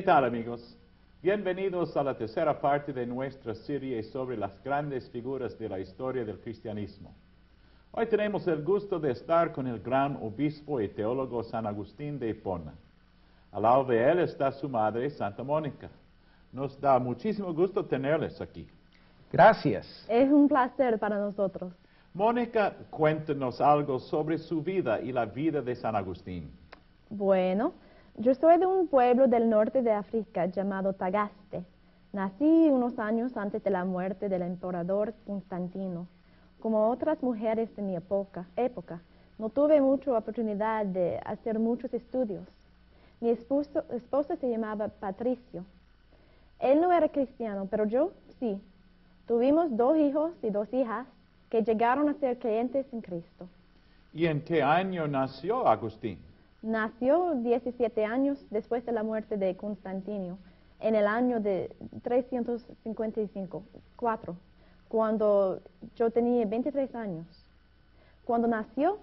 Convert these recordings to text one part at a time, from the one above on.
¿Qué tal amigos? Bienvenidos a la tercera parte de nuestra serie sobre las grandes figuras de la historia del cristianismo. Hoy tenemos el gusto de estar con el gran obispo y teólogo San Agustín de Hipona. Al lado de él está su madre, Santa Mónica. Nos da muchísimo gusto tenerles aquí. Gracias. Es un placer para nosotros. Mónica, cuéntenos algo sobre su vida y la vida de San Agustín. Bueno, yo soy de un pueblo del norte de África llamado Tagaste. Nací unos años antes de la muerte del emperador Constantino. Como otras mujeres de mi época, época no tuve mucha oportunidad de hacer muchos estudios. Mi esposo, esposo se llamaba Patricio. Él no era cristiano, pero yo sí. Tuvimos dos hijos y dos hijas que llegaron a ser creyentes en Cristo. ¿Y en qué año nació Agustín? Nació 17 años después de la muerte de Constantino, en el año de 355, 4, cuando yo tenía 23 años. Cuando nació,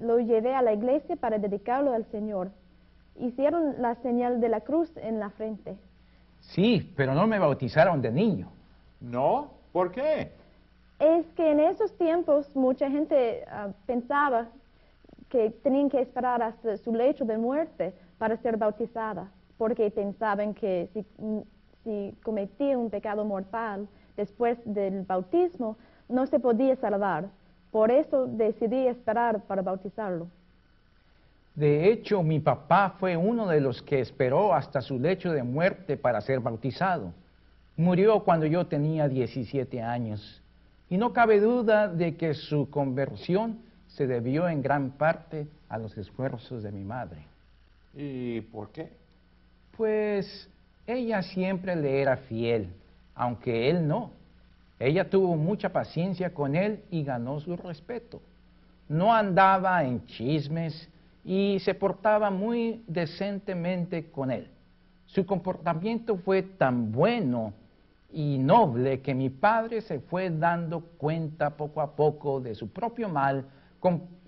lo llevé a la iglesia para dedicarlo al Señor. Hicieron la señal de la cruz en la frente. Sí, pero no me bautizaron de niño. ¿No? ¿Por qué? Es que en esos tiempos mucha gente ah, pensaba que tenían que esperar hasta su lecho de muerte para ser bautizada, porque pensaban que si, si cometía un pecado mortal después del bautismo, no se podía salvar. Por eso decidí esperar para bautizarlo. De hecho, mi papá fue uno de los que esperó hasta su lecho de muerte para ser bautizado. Murió cuando yo tenía 17 años. Y no cabe duda de que su conversión se debió en gran parte a los esfuerzos de mi madre. ¿Y por qué? Pues ella siempre le era fiel, aunque él no. Ella tuvo mucha paciencia con él y ganó su respeto. No andaba en chismes y se portaba muy decentemente con él. Su comportamiento fue tan bueno y noble que mi padre se fue dando cuenta poco a poco de su propio mal,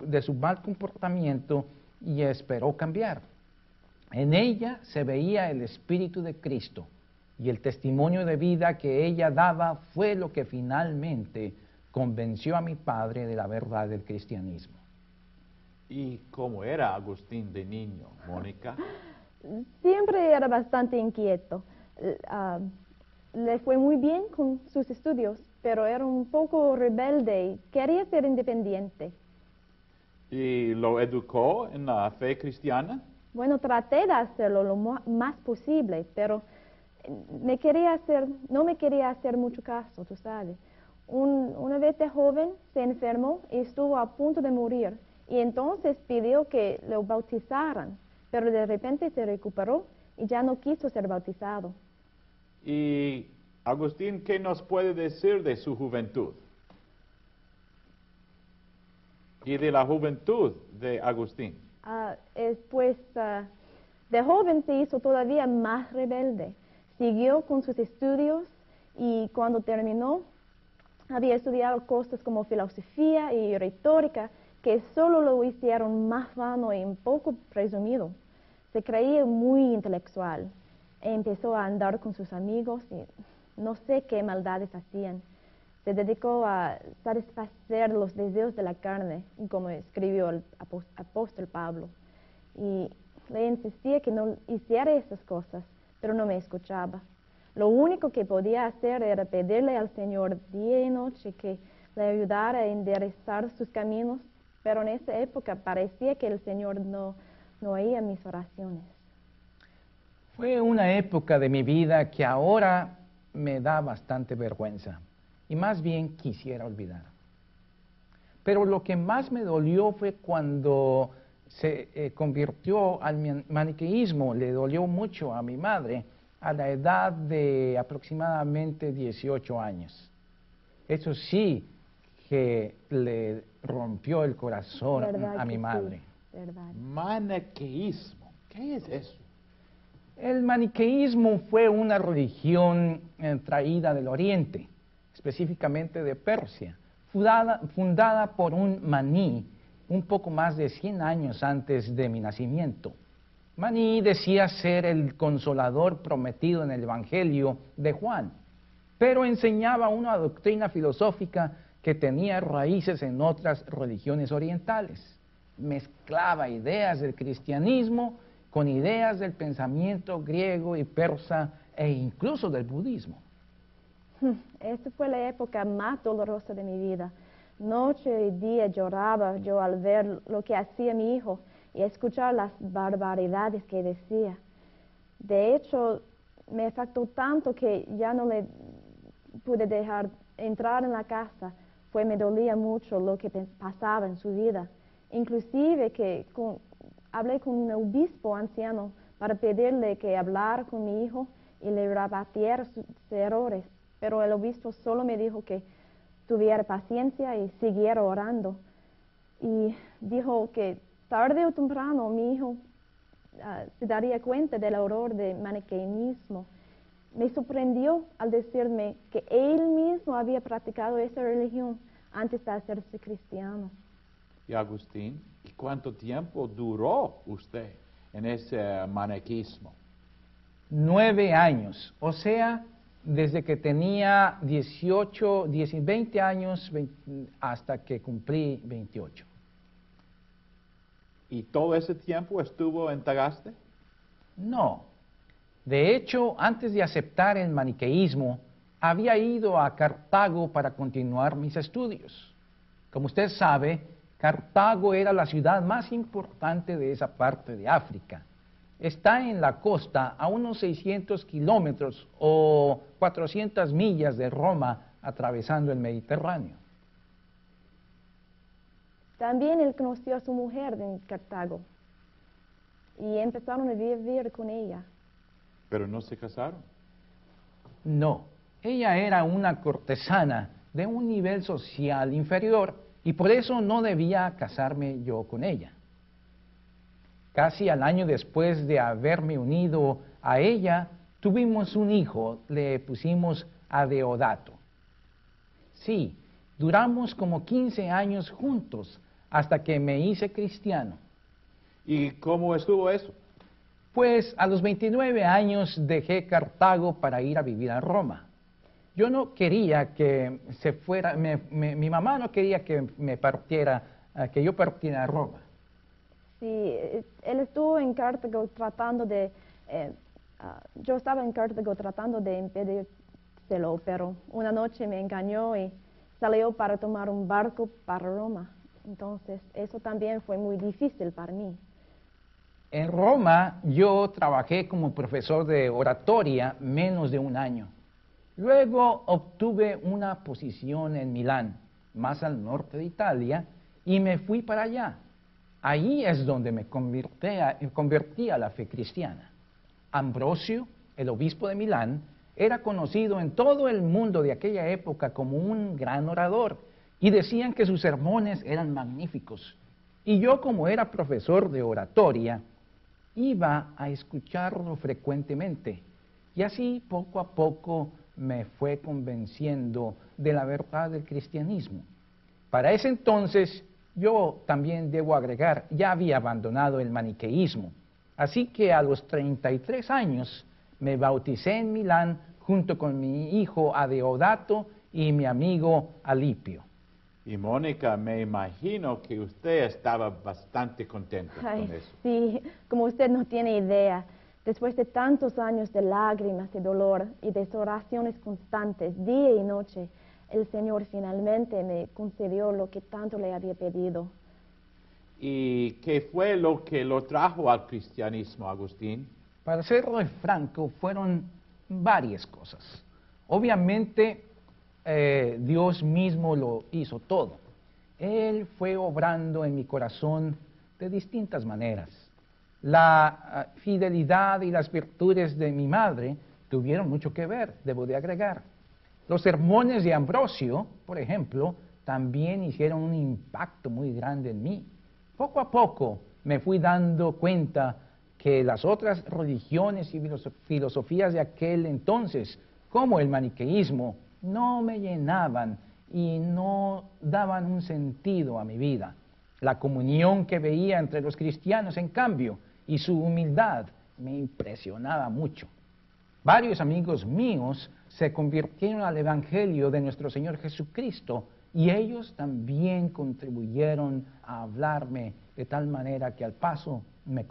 de su mal comportamiento y esperó cambiar. En ella se veía el Espíritu de Cristo y el testimonio de vida que ella daba fue lo que finalmente convenció a mi padre de la verdad del cristianismo. ¿Y cómo era Agustín de niño, Mónica? Siempre era bastante inquieto. Ah, le fue muy bien con sus estudios, pero era un poco rebelde y quería ser independiente. ¿Y lo educó en la fe cristiana? Bueno, traté de hacerlo lo más posible, pero me quería hacer, no me quería hacer mucho caso, tú sabes. una vez de joven se enfermó y estuvo a punto de morir y entonces pidió que lo bautizaran, pero de repente se recuperó y ya no quiso ser bautizado. Y Agustín, ¿qué nos puede decir de su juventud? Y de la juventud de Agustín. Ah, pues ah, de joven se hizo todavía más rebelde. Siguió con sus estudios y cuando terminó había estudiado cosas como filosofía y retórica que solo lo hicieron más vano y poco presumido. Se creía muy intelectual. Empezó a andar con sus amigos y no sé qué maldades hacían. Se dedicó a satisfacer los deseos de la carne, como escribió el apóstol Pablo. Y le insistía que no hiciera esas cosas, pero no me escuchaba. Lo único que podía hacer era pedirle al Señor día y noche que le ayudara a enderezar sus caminos pero en esa época parecía que el Señor no, no oía mis oraciones. Fue una época de mi vida que ahora me da bastante vergüenza y más bien quisiera olvidar. Pero lo que más me dolió fue cuando se eh, convirtió al maniqueísmo, le dolió mucho a mi madre a la edad de aproximadamente 18 años. Eso sí, que le rompió el corazón a mi madre. Maniqueísmo, ¿qué es eso? El maniqueísmo fue una religión eh, traída del Oriente, específicamente de Persia, fundada, por un maní un poco más de 100 años antes de mi nacimiento. Maní decía ser el consolador prometido en el Evangelio de Juan, pero enseñaba una doctrina filosófica que tenía raíces en otras religiones orientales. Mezclaba ideas del cristianismo con ideas del pensamiento griego y persa e incluso del budismo. Esta fue la época más dolorosa de mi vida. Noche y día lloraba yo al ver lo que hacía mi hijo y escuchar las barbaridades que decía. De hecho, me afectó tanto que ya no le pude dejar entrar en la casa, pues me dolía mucho lo que pasaba en su vida. Inclusive que hablé con un obispo anciano para pedirle que hablara con mi hijo y le rebatiera sus errores, pero el obispo solo me dijo que tuviera paciencia y siguiera orando. Y dijo que tarde o temprano mi hijo ah, se daría cuenta del horror del maniqueísmo. Me sorprendió al decirme que él mismo había practicado esa religión antes de hacerse cristiano. Y Agustín, ¿y cuánto tiempo duró usted en ese maniqueísmo? Nueve años, o sea, desde que tenía 18, 20 años hasta que cumplí 28. ¿Y todo ese tiempo estuvo en Tagaste? No. De hecho, antes de aceptar el maniqueísmo, había ido a Cartago para continuar mis estudios. Como usted sabe, Cartago era la ciudad más importante de esa parte de África. Está en la costa a unos 600 kilómetros o 400 millas de Roma atravesando el Mediterráneo. También él conoció a su mujer en Cartago y empezaron a vivir con ella. ¿Pero no se casaron? No, ella era una cortesana de un nivel social inferior y por eso no debía casarme yo con ella. Casi al año después de haberme unido a ella, tuvimos un hijo, le pusimos a Deodato. Sí, duramos como 15 años juntos hasta que me hice cristiano. ¿Y cómo estuvo eso? Pues a los 29 años dejé Cartago para ir a vivir a Roma. Yo no quería que se fuera, mi mamá no quería que me partiera, eh, que yo partiera a Roma. Sí, él estuvo en Cartago tratando de, eh, ah, yo estaba en Cartago tratando de impedírselo, pero una noche me engañó y salió para tomar un barco para Roma. Entonces, eso también fue muy difícil para mí. En Roma yo trabajé como profesor de oratoria menos de un año. Luego obtuve una posición en Milán, más al norte de Italia, y me fui para allá. Ahí es donde me convertí a, la fe cristiana. Ambrosio, el obispo de Milán, era conocido en todo el mundo de aquella época como un gran orador y decían que sus sermones eran magníficos. Y yo como era profesor de oratoria, iba a escucharlo frecuentemente. Y así poco a poco me fue convenciendo de la verdad del cristianismo. Para ese entonces yo también debo agregar, ya había abandonado el maniqueísmo. Así que a los 33 años me bauticé en Milán junto con mi hijo Adeodato y mi amigo Alipio. Y Mónica, me imagino que usted estaba bastante contenta con eso. Sí, como usted no tiene idea. Después de tantos años de lágrimas y dolor y de oraciones constantes, día y noche, el Señor finalmente me concedió lo que tanto le había pedido. ¿Y qué fue lo que lo trajo al cristianismo, Agustín? Para serlo franco, fueron varias cosas. Obviamente, eh, Dios mismo lo hizo todo. Él fue obrando en mi corazón de distintas maneras. La ah, fidelidad y las virtudes de mi madre tuvieron mucho que ver, debo de agregar. Los sermones de Ambrosio, por ejemplo, también hicieron un impacto muy grande en mí. Poco a poco me fui dando cuenta que las otras religiones y filosofías de aquel entonces, como el maniqueísmo, no me llenaban y no daban un sentido a mi vida. La comunión que veía entre los cristianos, en cambio, y su humildad me impresionaba mucho. Varios amigos míos se convirtieron al Evangelio de nuestro Señor Jesucristo y ellos también contribuyeron a hablarme de tal manera que al paso, me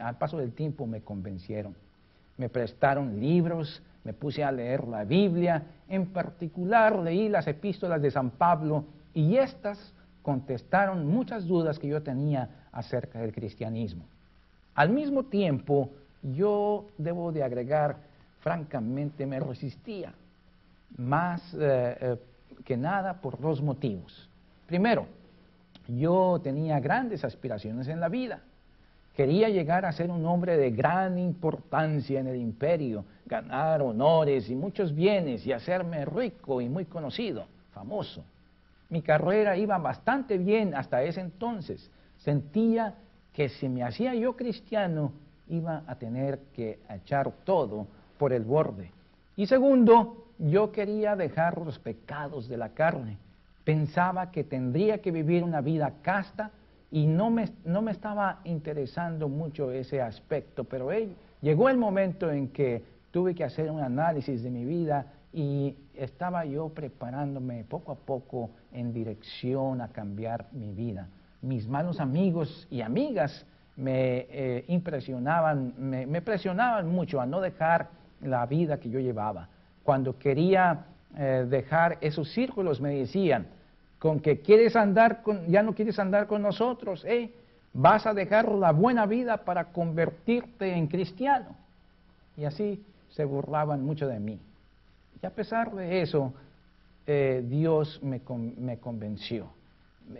al paso del tiempo me convencieron. Me prestaron libros, me puse a leer la Biblia, en particular leí las epístolas de San Pablo y éstas contestaron muchas dudas que yo tenía acerca del cristianismo. Al mismo tiempo, yo debo de agregar, francamente me resistía, más eh, eh, que nada por dos motivos. Primero, yo tenía grandes aspiraciones en la vida. Quería llegar a ser un hombre de gran importancia en el imperio, ganar honores y muchos bienes y hacerme rico y muy conocido, famoso. Mi carrera iba bastante bien hasta ese entonces. Sentía que si me hacía yo cristiano, iba a tener que echar todo por el borde. Y segundo, yo quería dejar los pecados de la carne. Pensaba que tendría que vivir una vida casta y no me, no me estaba interesando mucho ese aspecto, pero llegó el momento en que tuve que hacer un análisis de mi vida y estaba yo preparándome poco a poco en dirección a cambiar mi vida. Mis malos amigos y amigas me eh, impresionaban, me, presionaban mucho a no dejar la vida que yo llevaba. Cuando quería eh, dejar esos círculos me decían, con que quieres andar con, ya no quieres andar con nosotros, ¿eh? vas a dejar la buena vida para convertirte en cristiano. Y así se burlaban mucho de mí. Y a pesar de eso, eh, Dios me, convenció.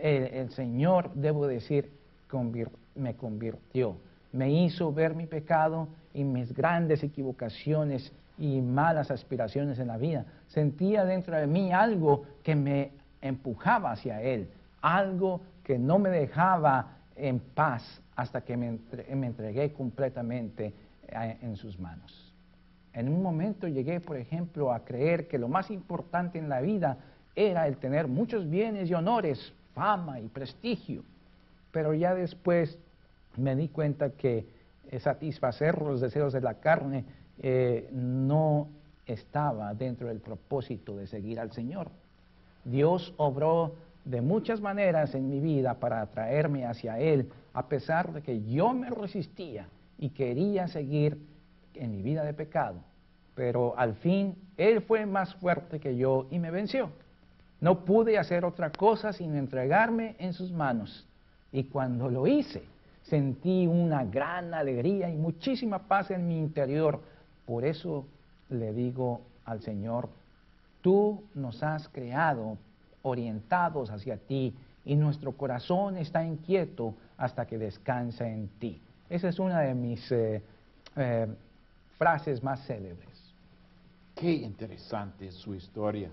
El, Señor, debo decir, me convirtió. Me hizo ver mi pecado y mis grandes equivocaciones y malas aspiraciones en la vida. Sentía dentro de mí algo que me empujaba hacia Él, algo que no me dejaba en paz hasta que me, entregué completamente eh, en sus manos. En un momento llegué, por ejemplo, a creer que lo más importante en la vida era el tener muchos bienes y honores, fama y prestigio. Pero ya después me di cuenta que satisfacer los deseos de la carne eh, no estaba dentro del propósito de seguir al Señor. Dios obró de muchas maneras en mi vida para atraerme hacia Él, a pesar de que yo me resistía y quería seguir en mi vida de pecado. Pero al fin Él fue más fuerte que yo y me venció. No pude hacer otra cosa sin entregarme en sus manos. Y cuando lo hice, sentí una gran alegría y muchísima paz en mi interior. Por eso le digo al Señor, Tú nos has creado orientados hacia ti y nuestro corazón está inquieto hasta que descansa en ti. Esa es una de mis eh, eh, frases más célebres. Qué interesante es su historia.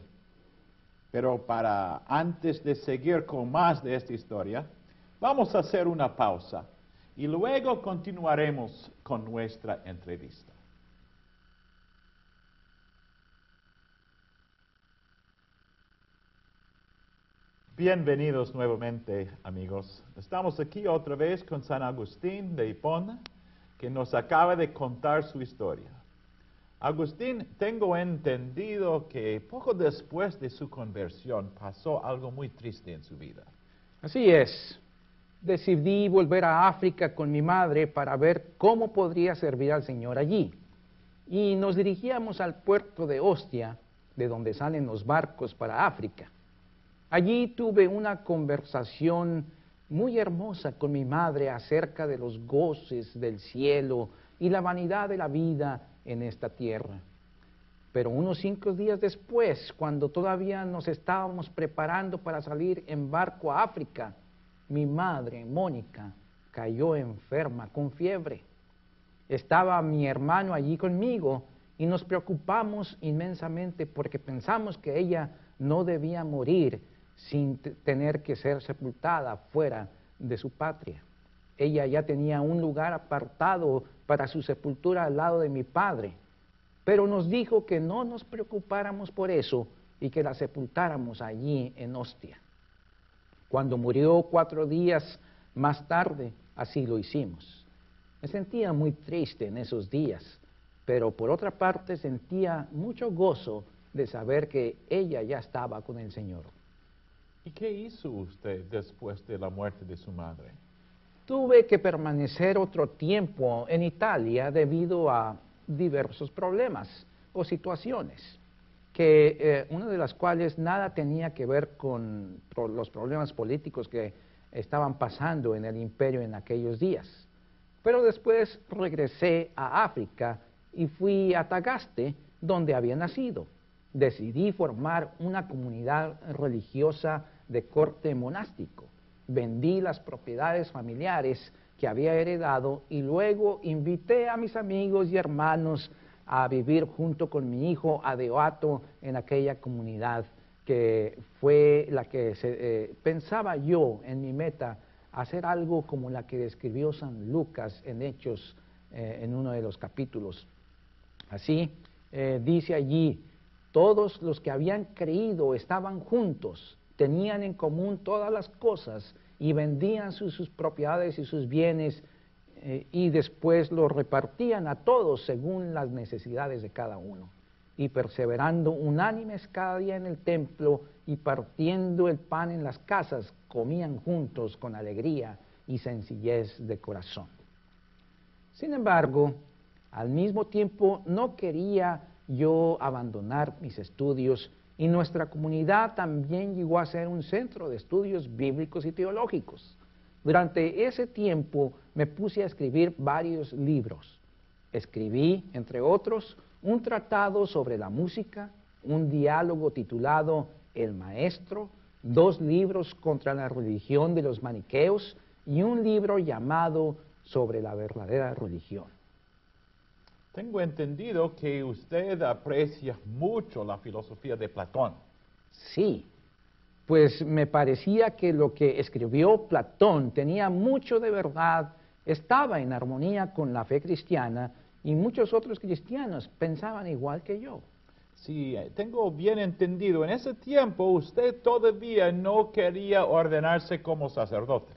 Pero para antes de seguir con más de esta historia, vamos a hacer una pausa y luego continuaremos con nuestra entrevista. Bienvenidos nuevamente, amigos. Estamos aquí otra vez con San Agustín de Hipona, que nos acaba de contar su historia. Agustín, tengo entendido que poco después de su conversión pasó algo muy triste en su vida. Así es. Decidí volver a África con mi madre para ver cómo podría servir al Señor allí. Y nos dirigíamos al puerto de Ostia, de donde salen los barcos para África. Allí tuve una conversación muy hermosa con mi madre acerca de los goces del cielo y la vanidad de la vida en esta tierra. Pero unos cinco días después, cuando todavía nos estábamos preparando para salir en barco a África, mi madre, Mónica, cayó enferma con fiebre. Estaba mi hermano allí conmigo y nos preocupamos inmensamente porque pensamos que ella no debía morir sin tener que ser sepultada fuera de su patria. Ella ya tenía un lugar apartado para su sepultura al lado de mi padre, pero nos dijo que no nos preocupáramos por eso y que la sepultáramos allí en Ostia. Cuando murió cuatro días más tarde, así lo hicimos. Me sentía muy triste en esos días, pero por otra parte sentía mucho gozo de saber que ella ya estaba con el Señor. ¿Y qué hizo usted después de la muerte de su madre? Tuve que permanecer otro tiempo en Italia debido a diversos problemas o situaciones, que eh, una de las cuales nada tenía que ver con los problemas políticos que estaban pasando en el imperio en aquellos días. Pero después regresé a África y fui a Tagaste, donde había nacido. Decidí formar una comunidad religiosa de corte monástico. Vendí las propiedades familiares que había heredado y luego invité a mis amigos y hermanos a vivir junto con mi hijo Adeoato en aquella comunidad que fue la que se, eh, pensaba yo en mi meta hacer algo como la que describió San Lucas en Hechos eh, en uno de los capítulos. Así eh, dice allí, todos los que habían creído estaban juntos, tenían en común todas las cosas y vendían sus, sus propiedades y sus bienes eh, y después los repartían a todos según las necesidades de cada uno. Y perseverando unánimes cada día en el templo y partiendo el pan en las casas, comían juntos con alegría y sencillez de corazón. Sin embargo, al mismo tiempo no quería yo abandonar mis estudios y nuestra comunidad también llegó a ser un centro de estudios bíblicos y teológicos. Durante ese tiempo me puse a escribir varios libros. Escribí, entre otros, un tratado sobre la música, un diálogo titulado El Maestro, dos libros contra la religión de los maniqueos y un libro llamado Sobre la verdadera religión. Tengo entendido que usted aprecia mucho la filosofía de Platón. Sí, pues me parecía que lo que escribió Platón tenía mucho de verdad, estaba en armonía con la fe cristiana y muchos otros cristianos pensaban igual que yo. Si eh, tengo bien entendido, en ese tiempo usted todavía no quería ordenarse como sacerdote.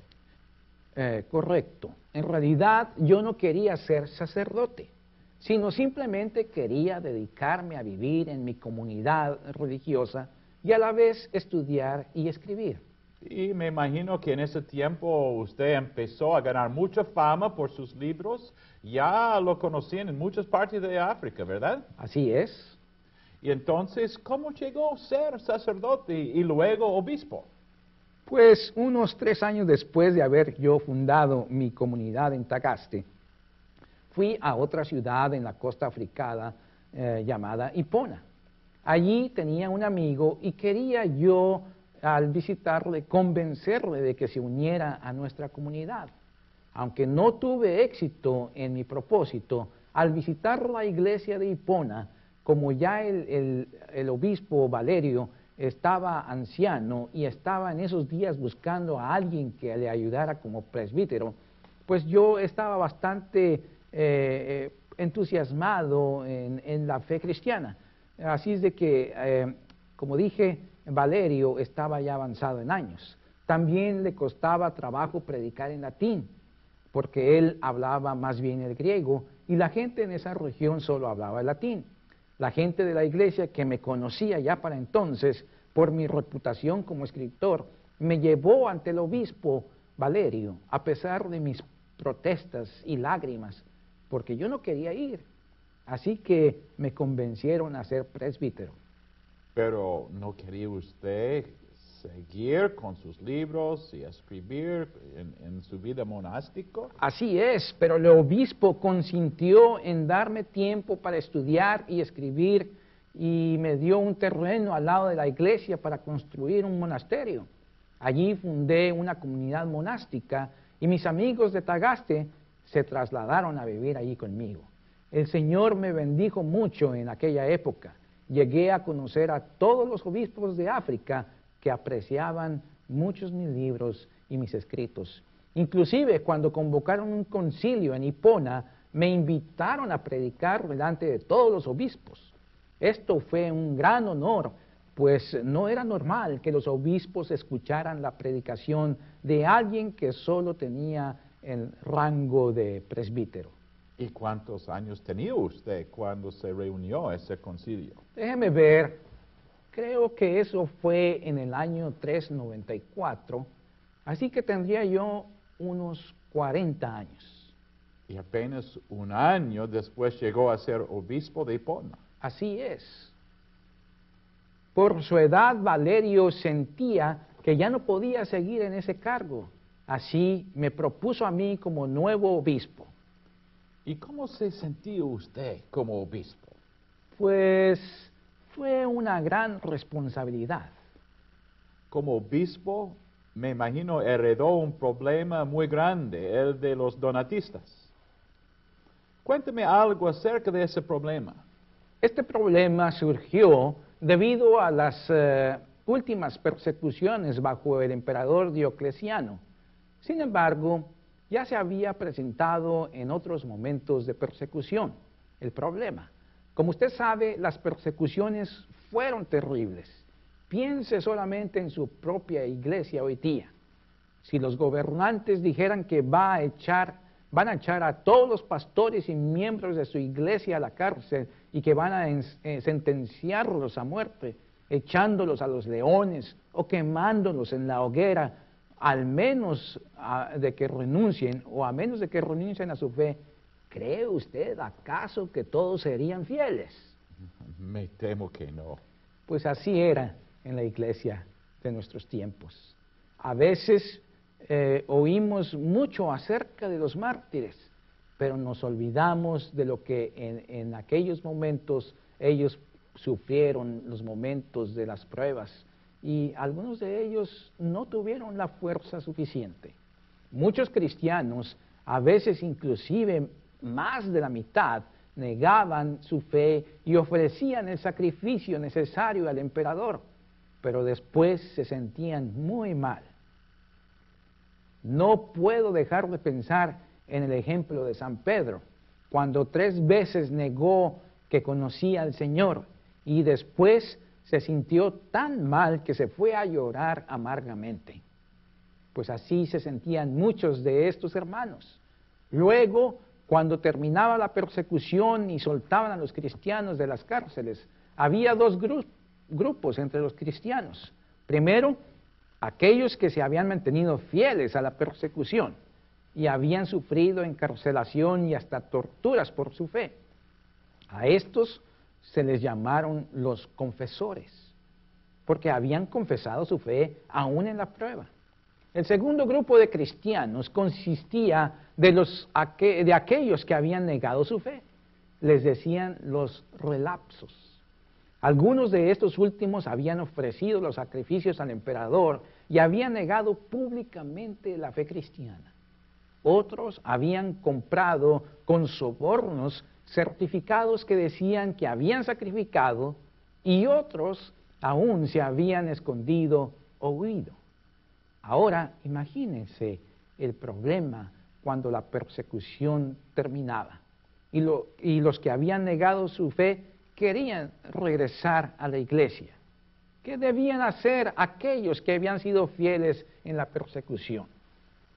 Eh, correcto. En realidad yo no quería ser sacerdote, sino simplemente quería dedicarme a vivir en mi comunidad religiosa y a la vez estudiar y escribir. Y me imagino que en ese tiempo usted empezó a ganar mucha fama por sus libros. Ya lo conocían en muchas partes de África, ¿verdad? Así es. Y entonces, ¿cómo llegó a ser sacerdote y luego obispo? Pues unos tres años después de haber yo fundado mi comunidad en Tagaste, fui a otra ciudad en la costa africana eh, llamada Hipona. Allí tenía un amigo y quería yo, al visitarle, convencerle de que se uniera a nuestra comunidad. Aunque no tuve éxito en mi propósito, al visitar la iglesia de Hipona, como ya el, obispo Valerio estaba anciano y estaba en esos días buscando a alguien que le ayudara como presbítero, pues yo estaba bastante eh, eh, entusiasmado en, en la fe cristiana. Así es de que, eh, como dije, Valerio estaba ya avanzado en años. También le costaba trabajo predicar en latín, porque él hablaba más bien el griego y la gente en esa región solo hablaba el latín. La gente de la iglesia que me conocía ya para entonces por mi reputación como escritor me llevó ante el obispo Valerio a pesar de mis protestas y lágrimas, porque yo no quería ir. Así que me convencieron a ser presbítero. Pero ¿no quería usted seguir con sus libros y escribir en, en su vida monástica? Así es, pero el obispo consintió en darme tiempo para estudiar y escribir y me dio un terreno al lado de la iglesia para construir un monasterio. Allí fundé una comunidad monástica y mis amigos de Tagaste se trasladaron a vivir allí conmigo. El Señor me bendijo mucho en aquella época. Llegué a conocer a todos los obispos de África que apreciaban muchos mis libros y mis escritos. Inclusive cuando convocaron un concilio en Hipona, me invitaron a predicar delante de todos los obispos. Esto fue un gran honor, pues no era normal que los obispos escucharan la predicación de alguien que solo tenía el rango de presbítero. ¿Y cuántos años tenía usted cuando se reunió ese concilio? Déjeme ver, creo que eso fue en el año 394, así que tendría yo unos 40 años. Y apenas un año después llegó a ser obispo de Hipona. Así es. Por su edad, Valerio sentía que ya no podía seguir en ese cargo. Así me propuso a mí como nuevo obispo. ¿Y cómo se sentía usted como obispo? Pues fue una gran responsabilidad. Como obispo, me imagino heredó un problema muy grande, el de los donatistas. Cuénteme algo acerca de ese problema. Este problema surgió debido a las eh, últimas persecuciones bajo el emperador Diocleciano. Sin embargo, ya se había presentado en otros momentos de persecución el problema. Como usted sabe, las persecuciones fueron terribles. Piense solamente en su propia iglesia hoy día. Si los gobernantes dijeran que va a echar, van a echar a todos los pastores y miembros de su iglesia a la cárcel y que van a eh, sentenciarlos a muerte, echándolos a los leones o quemándolos en la hoguera, al menos de que renuncien o a menos de que renuncien a su fe, ¿cree usted acaso que todos serían fieles? Me temo que no. Pues así era en la iglesia de nuestros tiempos. A veces eh, oímos mucho acerca de los mártires, pero nos olvidamos de lo que en, en aquellos momentos ellos sufrieron, los momentos de las pruebas, y algunos de ellos no tuvieron la fuerza suficiente. Muchos cristianos, a veces inclusive más de la mitad, negaban su fe y ofrecían el sacrificio necesario al emperador, pero después se sentían muy mal. No puedo dejar de pensar en el ejemplo de San Pedro, cuando tres veces negó que conocía al Señor y después se sintió tan mal que se fue a llorar amargamente. Pues así se sentían muchos de estos hermanos. Luego, cuando terminaba la persecución y soltaban a los cristianos de las cárceles, había dos grupos entre los cristianos. Primero, aquellos que se habían mantenido fieles a la persecución y habían sufrido encarcelación y hasta torturas por su fe. A estos se les llamaron los confesores, porque habían confesado su fe aún en la prueba. El segundo grupo de cristianos consistía de, los, de aquellos que habían negado su fe. Les decían los relapsos. Algunos de estos últimos habían ofrecido los sacrificios al emperador y habían negado públicamente la fe cristiana. Otros habían comprado con sobornos certificados que decían que habían sacrificado y otros aún se habían escondido o huido. Ahora imagínense el problema cuando la persecución terminaba y, los que habían negado su fe querían regresar a la iglesia. ¿Qué debían hacer aquellos que habían sido fieles en la persecución?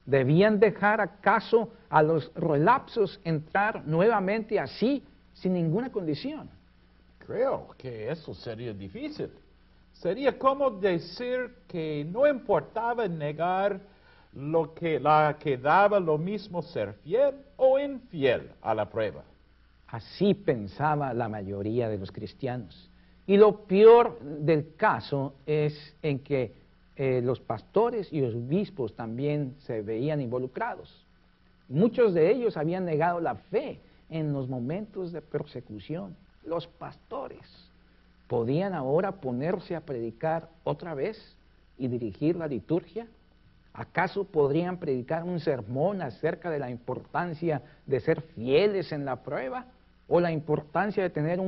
¿Debían dejar acaso a los relapsos entrar nuevamente así, sin ninguna condición? Creo que eso sería difícil. Sería como decir que no importaba negar lo que la que daba lo mismo ser fiel o infiel a la prueba. Así pensaba la mayoría de los cristianos. Y lo peor del caso es en que eh, los pastores y los obispos también se veían involucrados. Muchos de ellos habían negado la fe en los momentos de persecución. Los pastores podían ahora ponerse a predicar otra vez y dirigir la liturgia. ¿Acaso podrían predicar un sermón acerca de la importancia de ser fieles en la prueba? ¿O la importancia de tener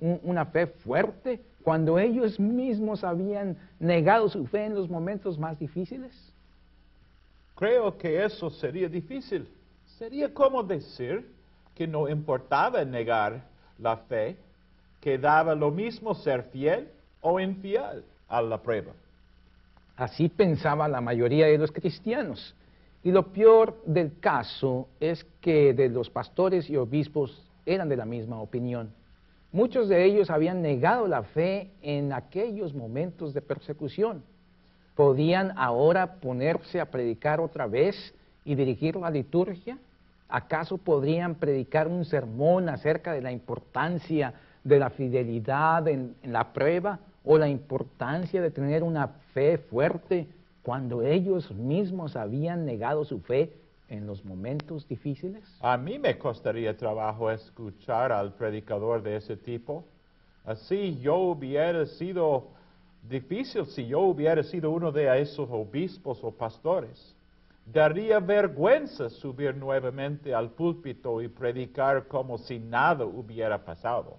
una fe fuerte cuando ellos mismos habían negado su fe en los momentos más difíciles? Creo que eso sería difícil. Sería como decir que no importaba negar la fe, que daba lo mismo ser fiel o infiel a la prueba. Así pensaba la mayoría de los cristianos. Y Y lo peor del caso es que de los pastores y obispos eran de la misma opinión. Muchos de ellos habían negado la fe en aquellos momentos de persecución. ¿Podían ahora ponerse a predicar otra vez y dirigir la liturgia? ¿Acaso podrían predicar un sermón acerca de la importancia de la fidelidad en, la prueba o la importancia de tener una fe fuerte cuando ellos mismos habían negado su fe en los momentos difíciles? A mí me costaría trabajo escuchar al predicador de ese tipo. Así yo hubiera sido difícil si yo hubiera sido uno de esos obispos o pastores. Daría vergüenza subir nuevamente al púlpito y predicar como si nada hubiera pasado.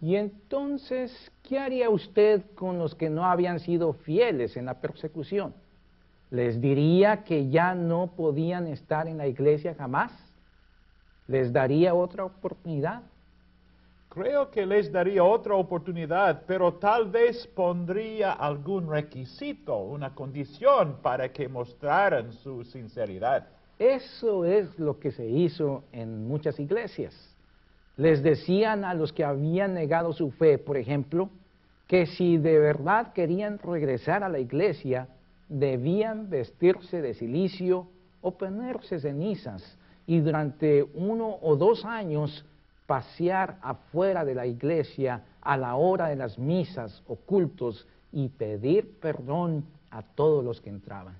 Y entonces, ¿qué haría usted con los que no habían sido fieles en la persecución? ¿Les diría que ya no podían estar en la iglesia jamás? ¿Les daría otra oportunidad? Creo que les daría otra oportunidad, pero tal vez pondría algún requisito, una condición para que mostraran su sinceridad. Eso es lo que se hizo en muchas iglesias. Les decían a los que habían negado su fe, por ejemplo, que si de verdad querían regresar a la iglesia, debían vestirse de silicio o ponerse cenizas y durante uno o dos años pasear afuera de la iglesia a la hora de las misas o cultos y pedir perdón a todos los que entraban.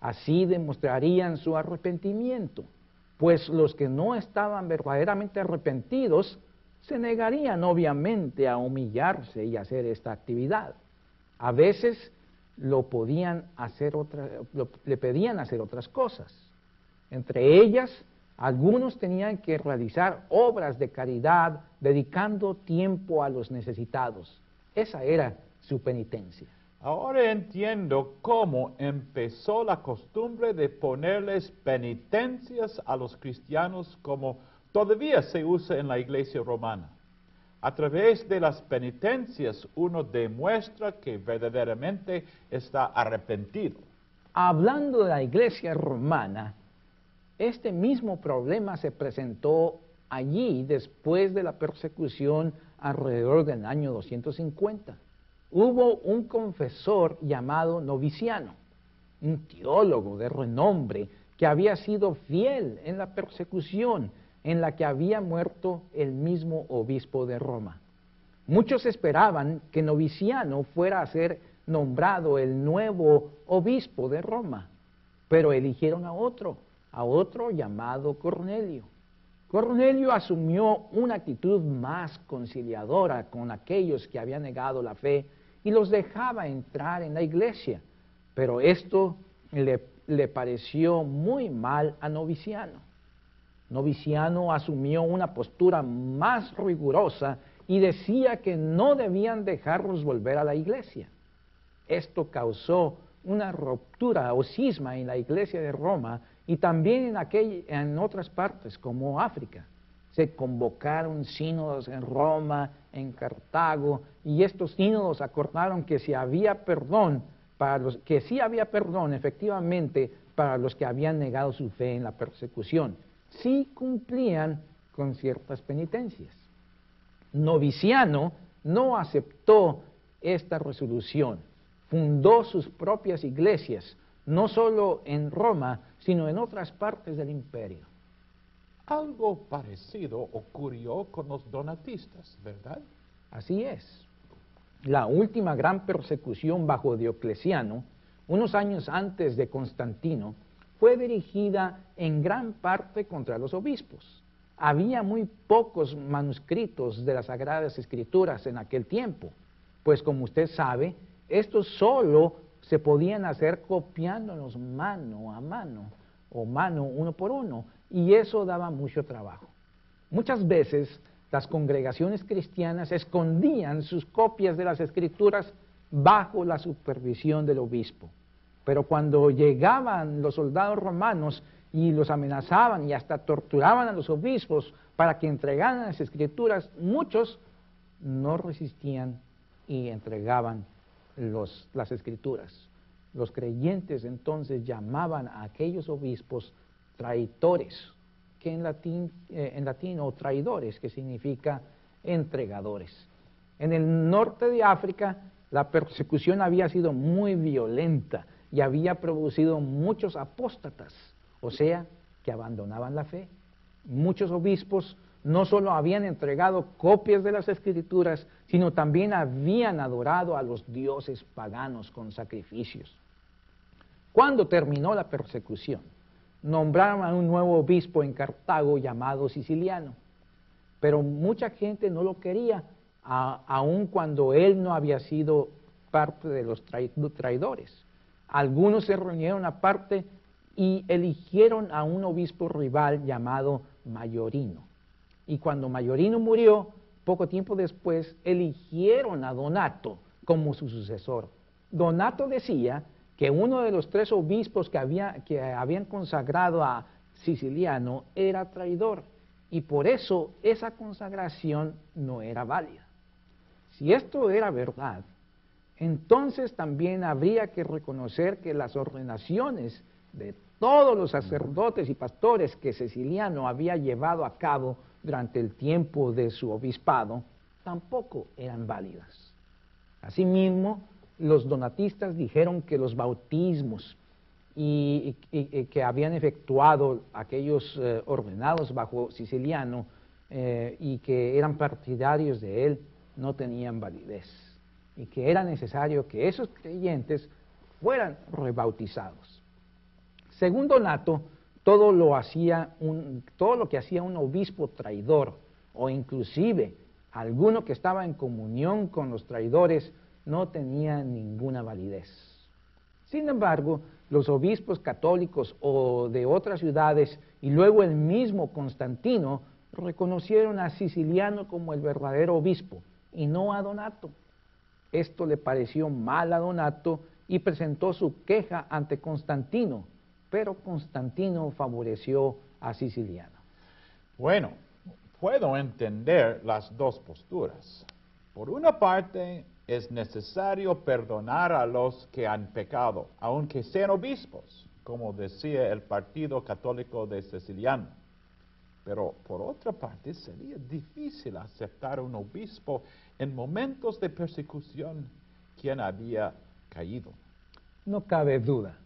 Así demostrarían su arrepentimiento, pues los que no estaban verdaderamente arrepentidos se negarían obviamente a humillarse y hacer esta actividad. A veces lo podían hacer otra, le pedían hacer otras cosas. Entre ellas, algunos tenían que realizar obras de caridad dedicando tiempo a los necesitados. Esa era su penitencia. Ahora entiendo cómo empezó la costumbre de ponerles penitencias a los cristianos como todavía se usa en la iglesia romana. A través de las penitencias uno demuestra que verdaderamente está arrepentido. Hablando de la iglesia romana, este mismo problema se presentó allí después de la persecución alrededor del año 250. Hubo un confesor llamado Noviciano, un teólogo de renombre que había sido fiel en la persecución en la que había muerto el mismo obispo de Roma. Muchos esperaban que Noviciano fuera a ser nombrado el nuevo obispo de Roma, pero eligieron a otro, a otro llamado Cornelio. Cornelio asumió una actitud más conciliadora con aquellos que habían negado la fe y los dejaba entrar en la iglesia, pero esto le, le pareció muy mal a Noviciano. Noviciano asumió una postura más rigurosa y decía que no debían dejarlos volver a la iglesia. Esto causó una ruptura o cisma en la iglesia de Roma y también en, en otras partes como África. Se convocaron sínodos en Roma, en Cartago, y estos sínodos acordaron que si había perdón para los que sí había perdón efectivamente para los que habían negado su fe en la persecución, sí cumplían con ciertas penitencias. Noviciano no aceptó esta resolución, fundó sus propias iglesias, no solo en Roma, sino en otras partes del imperio. Algo parecido ocurrió con los donatistas, ¿verdad? Así es. La última gran persecución bajo Diocleciano, unos años antes de Constantino, fue dirigida en gran parte contra los obispos. Había muy pocos manuscritos de las Sagradas Escrituras en aquel tiempo, pues como usted sabe, estos solo se podían hacer copiándolos mano a mano o mano uno por uno, y eso daba mucho trabajo. Muchas veces las congregaciones cristianas escondían sus copias de las escrituras bajo la supervisión del obispo. Pero cuando llegaban los soldados romanos y los amenazaban y hasta torturaban a los obispos para que entregaran las escrituras, muchos no resistían y entregaban las escrituras. Los creyentes entonces llamaban a aquellos obispos traidores, que en latín, eh, en latino traidores, que significa entregadores. En el norte de África la persecución había sido muy violenta y había producido muchos apóstatas, o sea, que abandonaban la fe. Muchos obispos no solo habían entregado copias de las escrituras, sino también habían adorado a los dioses paganos con sacrificios. Cuando terminó la persecución, nombraron a un nuevo obispo en Cartago llamado Siciliano, pero mucha gente no lo quería, aun cuando él no había sido parte de los traidores. Algunos se reunieron aparte y eligieron a un obispo rival llamado Mayorino. Y cuando Mayorino murió, poco tiempo después, eligieron a Donato como su sucesor. Donato decía que uno de los tres obispos que, había, que habían consagrado a Siciliano era traidor y por eso esa consagración no era válida. Si esto era verdad, entonces también habría que reconocer que las ordenaciones de todos los sacerdotes y pastores que Ceciliano había llevado a cabo durante el tiempo de su obispado tampoco eran válidas. Asimismo, los donatistas dijeron que los bautismos y, que habían efectuado aquellos eh, ordenados bajo Siciliano eh, y que eran partidarios de él no tenían validez y que era necesario que esos creyentes fueran rebautizados. Según Donato, todo lo, hacía un, todo lo que hacía un obispo traidor o inclusive alguno que estaba en comunión con los traidores no tenía ninguna validez. Sin embargo, los obispos católicos o de otras ciudades y luego el mismo Constantino reconocieron a Siciliano como el verdadero obispo y no a Donato. Esto le pareció mal a Donato y presentó su queja ante Constantino, pero Constantino favoreció a Siciliano. Bueno, puedo entender las dos posturas. Por una parte, es necesario perdonar a los que han pecado, aunque sean obispos, como decía el Partido Católico de Siciliano. Pero por otra parte, sería difícil aceptar a un obispo en momentos de persecución quien había caído. No cabe duda.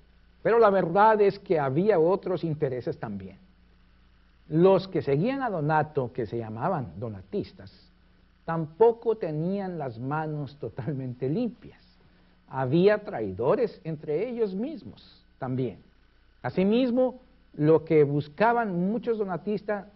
Pero la verdad es que había otros intereses también. Los que seguían a Donato, que se llamaban donatistas, tampoco tenían las manos totalmente limpias. Había traidores entre ellos mismos también. Asimismo, lo que buscaban muchos donatistas,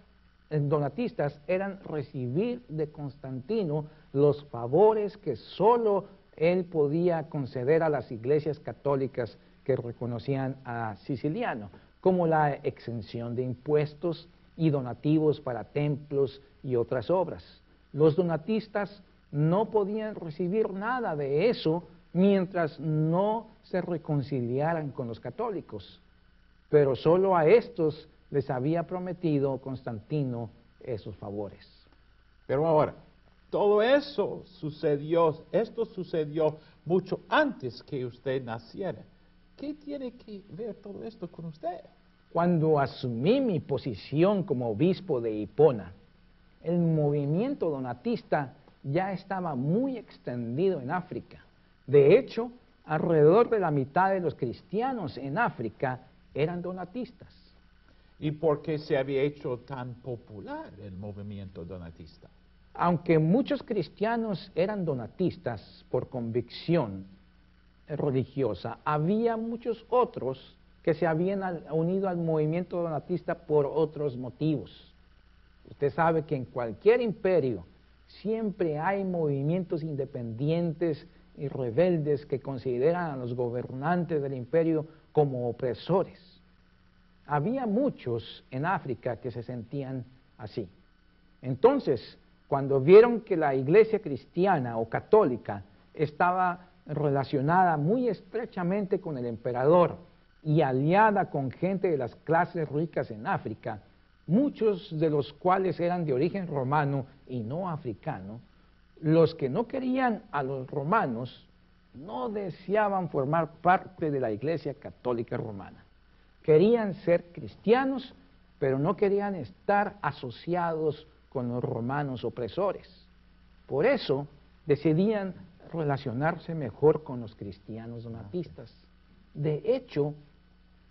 donatistas eran recibir de Constantino los favores que sólo él podía conceder a las iglesias católicas que reconocían a Siciliano, como la exención de impuestos y donativos para templos y otras obras. Los donatistas no podían recibir nada de eso mientras no se reconciliaran con los católicos, pero solo a estos les había prometido Constantino esos favores. Pero ahora, todo eso sucedió, esto sucedió mucho antes que usted naciera. ¿Qué tiene que ver todo esto con usted? Cuando asumí mi posición como obispo de Hipona, el movimiento donatista ya estaba muy extendido en África. De hecho, alrededor de la mitad de los cristianos en África eran donatistas. ¿Y por qué se había hecho tan popular el movimiento donatista? Aunque muchos cristianos eran donatistas por convicción, religiosa, había muchos otros que se habían unido al movimiento donatista por otros motivos. Usted sabe que en cualquier imperio siempre hay movimientos independientes y rebeldes que consideran a los gobernantes del imperio como opresores. Había muchos en África que se sentían así. Entonces, cuando vieron que la iglesia cristiana o católica estaba relacionada muy estrechamente con el emperador y aliada con gente de las clases ricas en África, muchos de los cuales eran de origen romano y no africano, los que no querían a los romanos no deseaban formar parte de la Iglesia Católica Romana. Querían ser cristianos, pero no querían estar asociados con los romanos opresores. Por eso decidían relacionarse mejor con los cristianos donatistas. De hecho,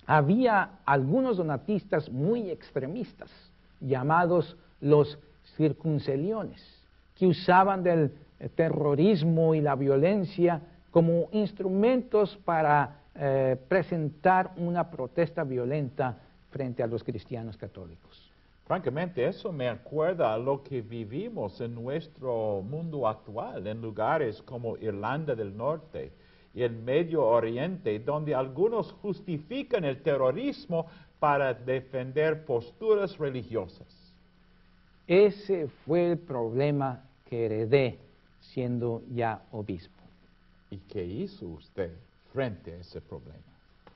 había algunos donatistas muy extremistas, llamados los circunceliones, que usaban del terrorismo y la violencia como instrumentos para eh, presentar una protesta violenta frente a los cristianos católicos. Francamente, eso me acuerda a lo que vivimos en nuestro mundo actual, en lugares como Irlanda del Norte y el Medio Oriente, donde algunos justifican el terrorismo para defender posturas religiosas. Ese fue el problema que heredé siendo ya obispo. ¿Y qué hizo usted frente a ese problema?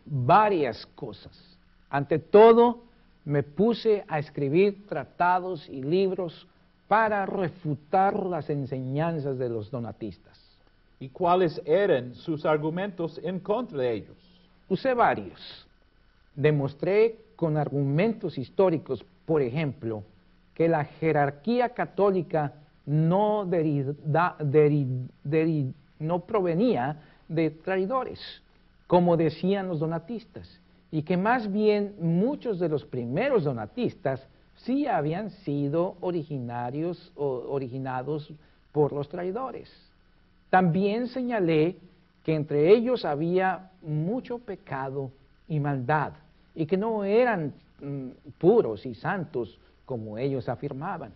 Varias cosas. Ante todo, me puse a escribir tratados y libros para refutar las enseñanzas de los donatistas. ¿Y cuáles eran sus argumentos en contra de ellos? Usé varios. Demostré con argumentos históricos, por ejemplo, que la jerarquía católica no, no provenía de traidores, como decían los donatistas, y que más bien muchos de los primeros donatistas sí habían sido originarios o originados por los traidores. También señalé que entre ellos había mucho pecado y maldad, y que no eran mm, puros y santos como ellos afirmaban.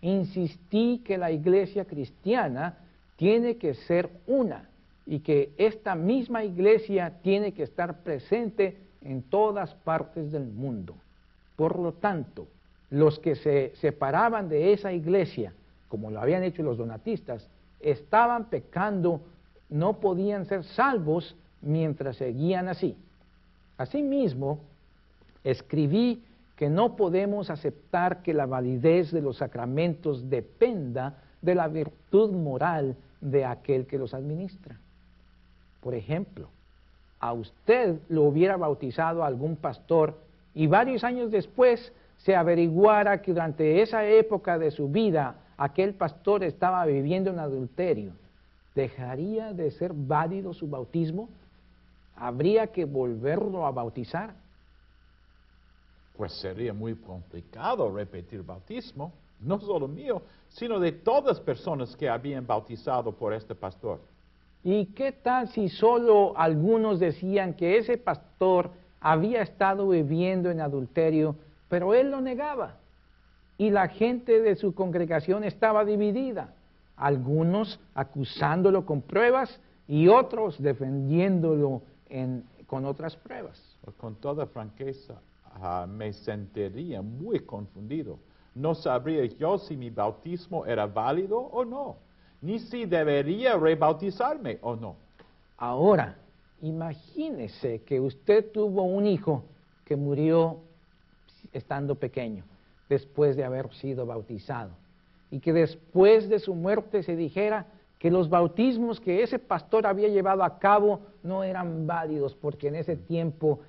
Insistí que la iglesia cristiana tiene que ser una y que esta misma iglesia tiene que estar presente en todas partes del mundo. Por lo tanto, los que se separaban de esa iglesia, como lo habían hecho los donatistas, estaban pecando, no podían ser salvos mientras seguían así. Asimismo, escribí que no podemos aceptar que la validez de los sacramentos dependa de la virtud moral de aquel que los administra. Por ejemplo, a usted lo hubiera bautizado algún pastor y varios años después se averiguara que durante esa época de su vida aquel pastor estaba viviendo en adulterio, ¿dejaría de ser válido su bautismo? ¿Habría que volverlo a bautizar? Pues sería muy complicado repetir bautismo, no solo mío, sino de todas personas que habían bautizado por este pastor. ¿Y qué tal si solo algunos decían que ese pastor había estado viviendo en adulterio, pero él lo negaba? Y la gente de su congregación estaba dividida, algunos acusándolo con pruebas y otros defendiéndolo con otras pruebas. Con toda franqueza, Ah, me sentiría muy confundido. No sabría yo si mi bautismo era válido o no, ni si debería rebautizarme o no. Ahora, imagínese que usted tuvo un hijo que murió estando pequeño, después de haber sido bautizado, y que después de su muerte se dijera que los bautismos que ese pastor había llevado a cabo no eran válidos porque en ese tiempo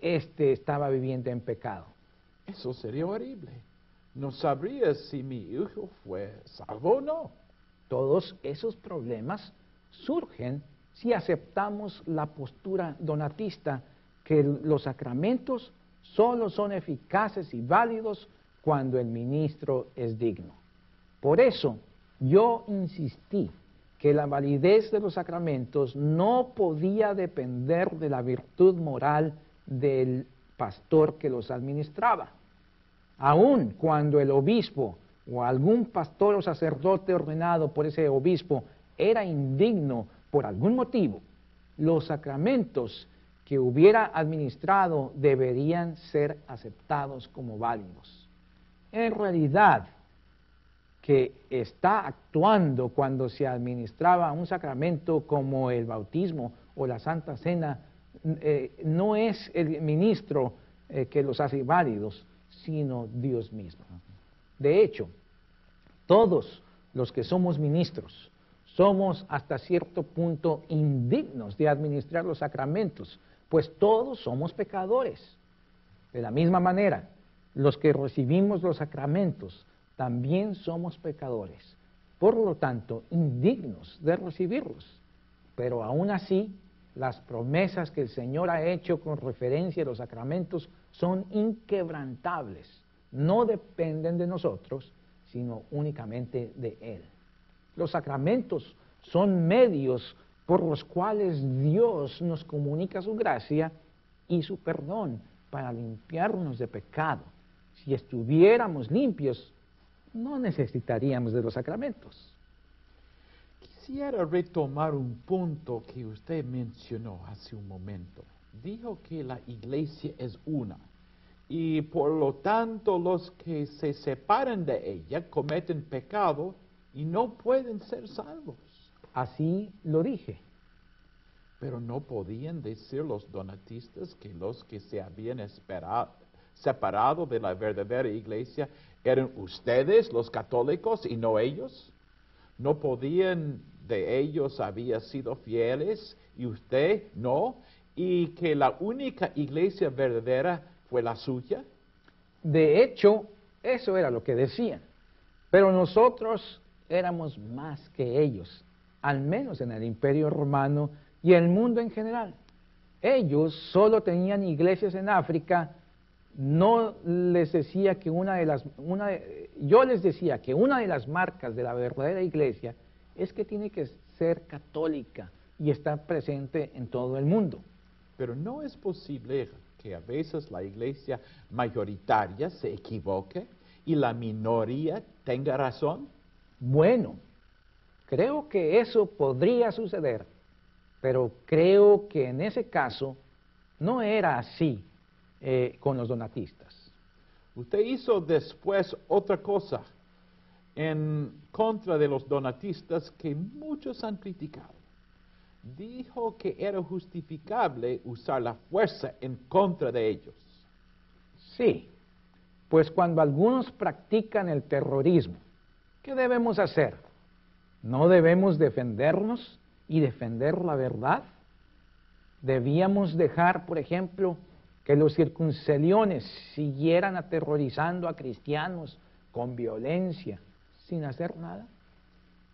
este estaba viviendo en pecado. Eso sería horrible. No sabría si mi hijo fue salvo o no. Todos esos problemas surgen si aceptamos la postura donatista que los sacramentos solo son eficaces y válidos cuando el ministro es digno. Por eso yo insistí que la validez de los sacramentos no podía depender de la virtud moral del pastor que los administraba. Aun cuando el obispo o algún pastor o sacerdote ordenado por ese obispo era indigno por algún motivo, los sacramentos que hubiera administrado deberían ser aceptados como válidos. En realidad, que está actuando cuando se administraba un sacramento como el bautismo o la Santa Cena eh, no es el ministro eh, que los hace válidos, sino Dios mismo. De hecho, todos los que somos ministros somos hasta cierto punto indignos de administrar los sacramentos, pues todos somos pecadores. De la misma manera, los que recibimos los sacramentos también somos pecadores, por lo tanto, indignos de recibirlos. Pero aún así, las promesas que el Señor ha hecho con referencia a los sacramentos son inquebrantables, no dependen de nosotros, sino únicamente de Él. Los sacramentos son medios por los cuales Dios nos comunica su gracia y su perdón para limpiarnos de pecado. Si estuviéramos limpios, no necesitaríamos de los sacramentos. Quisiera retomar un punto que usted mencionó hace un momento. Dijo que la iglesia es una y por lo tanto los que se separan de ella cometen pecado y no pueden ser salvos. Así lo dije. Pero no podían decir los donatistas que los que se habían separado de la verdadera iglesia eran ustedes, los católicos, y no ellos. No podían de ellos había sido fieles y usted no, y que la única iglesia verdadera fue la suya. De hecho, eso era lo que decían. Pero nosotros éramos más que ellos, al menos en el imperio romano y el mundo en general. Ellos solo tenían iglesias en África, no les decía que una de las, una yo les decía que una de las marcas de la verdadera iglesia es que tiene que ser católica y estar presente en todo el mundo. Pero no es posible que a veces la iglesia mayoritaria se equivoque y la minoría tenga razón? Bueno, creo que eso podría suceder, pero creo que en ese caso no era así eh, con los donatistas. Usted hizo después otra cosa en contra de los donatistas que muchos han criticado. Dijo que era justificable usar la fuerza en contra de ellos. Sí, pues cuando algunos practican el terrorismo, ¿qué debemos hacer? ¿No debemos defendernos y defender la verdad? ¿Debíamos dejar, por ejemplo, que los circunceliones siguieran aterrorizando a cristianos con violencia sin hacer nada?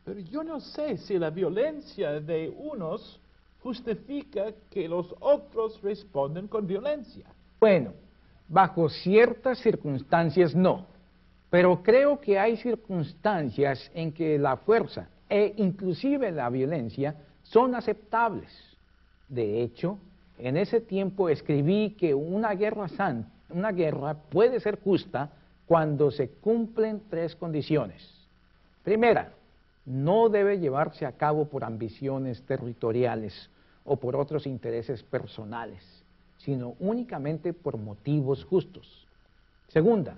Pero yo no sé si la violencia de unos justifica que los otros responden con violencia. Bueno, bajo ciertas circunstancias no, pero creo que hay circunstancias en que la fuerza e inclusive la violencia son aceptables. De hecho, en ese tiempo escribí que una guerra, una guerra puede ser justa cuando se cumplen tres condiciones. Primera, no debe llevarse a cabo por ambiciones territoriales o por otros intereses personales, sino únicamente por motivos justos. Segunda,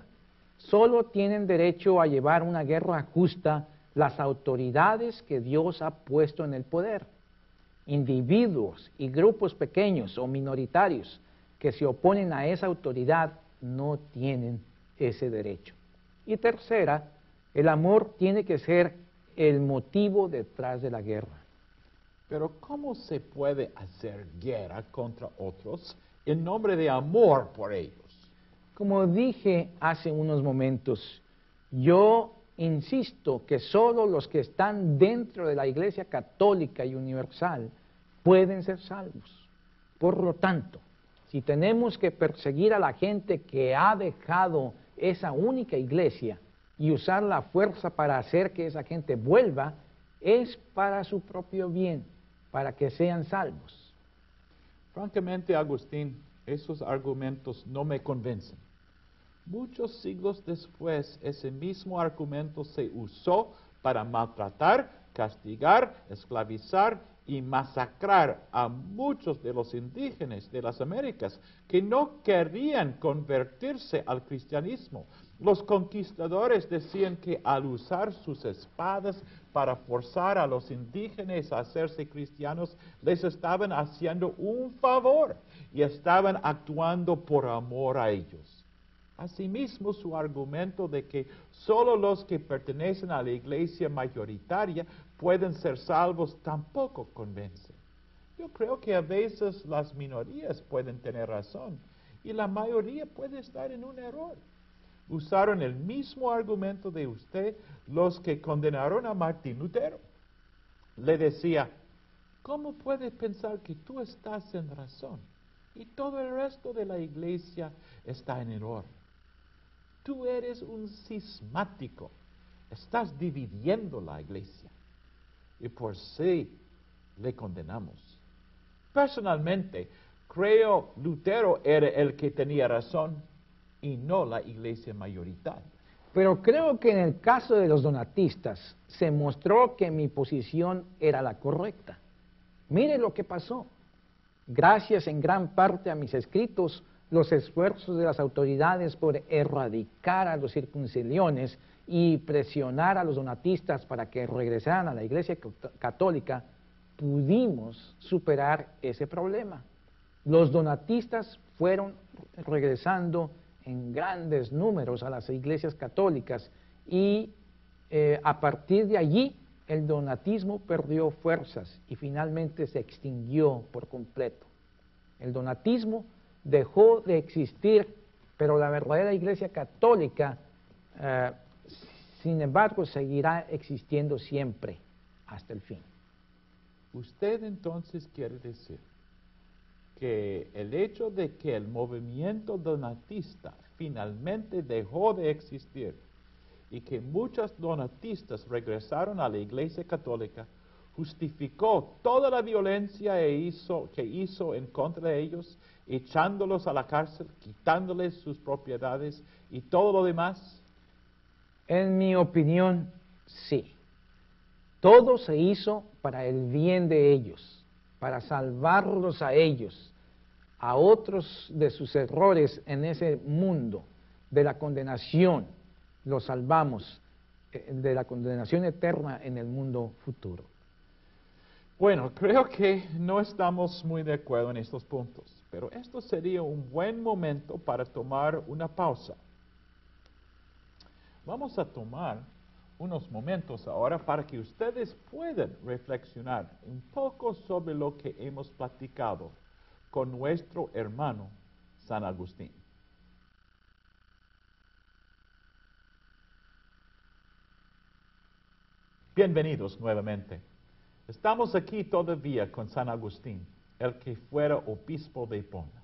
solo tienen derecho a llevar una guerra justa las autoridades que Dios ha puesto en el poder. Individuos y grupos pequeños o minoritarios que se oponen a esa autoridad no tienen ese derecho. Y tercera, el amor tiene que ser el motivo detrás de la guerra. Pero ¿cómo se puede hacer guerra contra otros en nombre de amor por ellos? Como dije hace unos momentos, yo insisto que solo los que están dentro de la Iglesia Católica y Universal pueden ser salvos. Por lo tanto, si tenemos que perseguir a la gente que ha dejado esa única iglesia, y usar la fuerza para hacer que esa gente vuelva es para su propio bien, para que sean salvos. Francamente, Agustín, esos argumentos no me convencen. Muchos siglos después, ese mismo argumento se usó para maltratar, castigar, esclavizar y masacrar a muchos de los indígenas de las Américas que no querían convertirse al cristianismo, los conquistadores decían que al usar sus espadas para forzar a los indígenas a hacerse cristianos, les estaban haciendo un favor y estaban actuando por amor a ellos. Asimismo, su argumento de que solo los que pertenecen a la iglesia mayoritaria pueden ser salvos tampoco convence. Yo creo que a veces las minorías pueden tener razón y la mayoría puede estar en un error. Usaron el mismo argumento de usted los que condenaron a Martín Lutero. Le decía, ¿cómo puedes pensar que tú estás en razón y todo el resto de la iglesia está en error? Tú eres un cismático. Estás dividiendo la iglesia. Y por sí le condenamos. Personalmente, creo Lutero era el que tenía razón y no la iglesia mayoritaria. Pero creo que en el caso de los donatistas se mostró que mi posición era la correcta. Mire lo que pasó. Gracias en gran parte a mis escritos, los esfuerzos de las autoridades por erradicar a los circunciliones y presionar a los donatistas para que regresaran a la Iglesia Católica, pudimos superar ese problema. Los donatistas fueron regresando en grandes números a las iglesias católicas y eh, a partir de allí el donatismo perdió fuerzas y finalmente se extinguió por completo. El donatismo dejó de existir, pero la verdadera Iglesia Católica, eh, sin embargo, seguirá existiendo siempre hasta el fin. Usted entonces quiere decir que el hecho de que el movimiento donatista finalmente dejó de existir y que muchos donatistas regresaron a la Iglesia Católica justificó toda la violencia e que hizo en contra de ellos echándolos a la cárcel, quitándoles sus propiedades y todo lo demás? En mi opinión, sí. Todo se hizo para el bien de ellos, para salvarlos a ellos, a otros de sus errores en ese mundo, de la condenación, los salvamos, eh, de la condenación eterna en el mundo futuro. Bueno, creo que no estamos muy de acuerdo en estos puntos pero esto sería un buen momento para tomar una pausa. Vamos a tomar unos momentos ahora para que ustedes puedan reflexionar un poco sobre lo que hemos platicado con nuestro hermano San Agustín. Bienvenidos nuevamente. Estamos aquí todavía con San Agustín el que fuera obispo de Hipona.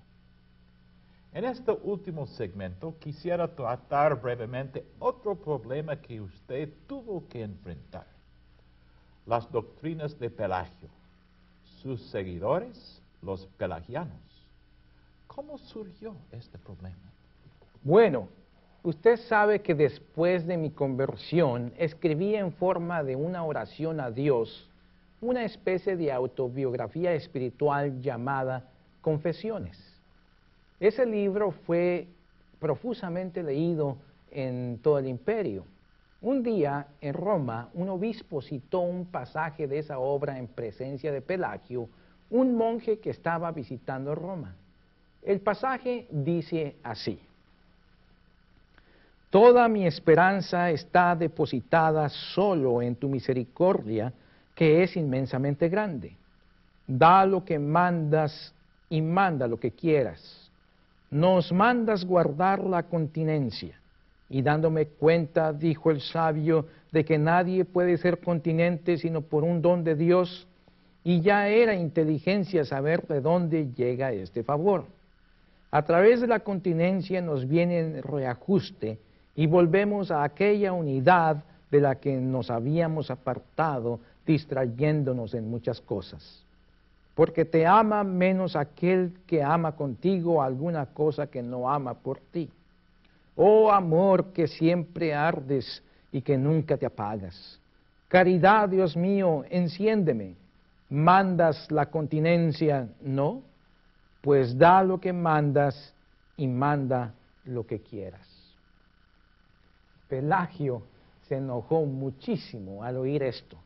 En este último segmento quisiera tratar brevemente otro problema que usted tuvo que enfrentar, las doctrinas de Pelagio, sus seguidores, los pelagianos. ¿Cómo surgió este problema? Bueno, usted sabe que después de mi conversión escribí en forma de una oración a Dios una especie de autobiografía espiritual llamada Confesiones. Ese libro fue profusamente leído en todo el imperio. Un día en Roma, un obispo citó un pasaje de esa obra en presencia de Pelagio, un monje que estaba visitando Roma. El pasaje dice así, Toda mi esperanza está depositada solo en tu misericordia, que es inmensamente grande. Da lo que mandas y manda lo que quieras. Nos mandas guardar la continencia. Y dándome cuenta, dijo el sabio, de que nadie puede ser continente sino por un don de Dios, y ya era inteligencia saber de dónde llega este favor. A través de la continencia nos viene el reajuste y volvemos a aquella unidad de la que nos habíamos apartado distrayéndonos en muchas cosas. Porque te ama menos aquel que ama contigo alguna cosa que no ama por ti. Oh amor que siempre ardes y que nunca te apagas. Caridad, Dios mío, enciéndeme. ¿Mandas la continencia? No. Pues da lo que mandas y manda lo que quieras. Pelagio se enojó muchísimo al oír esto.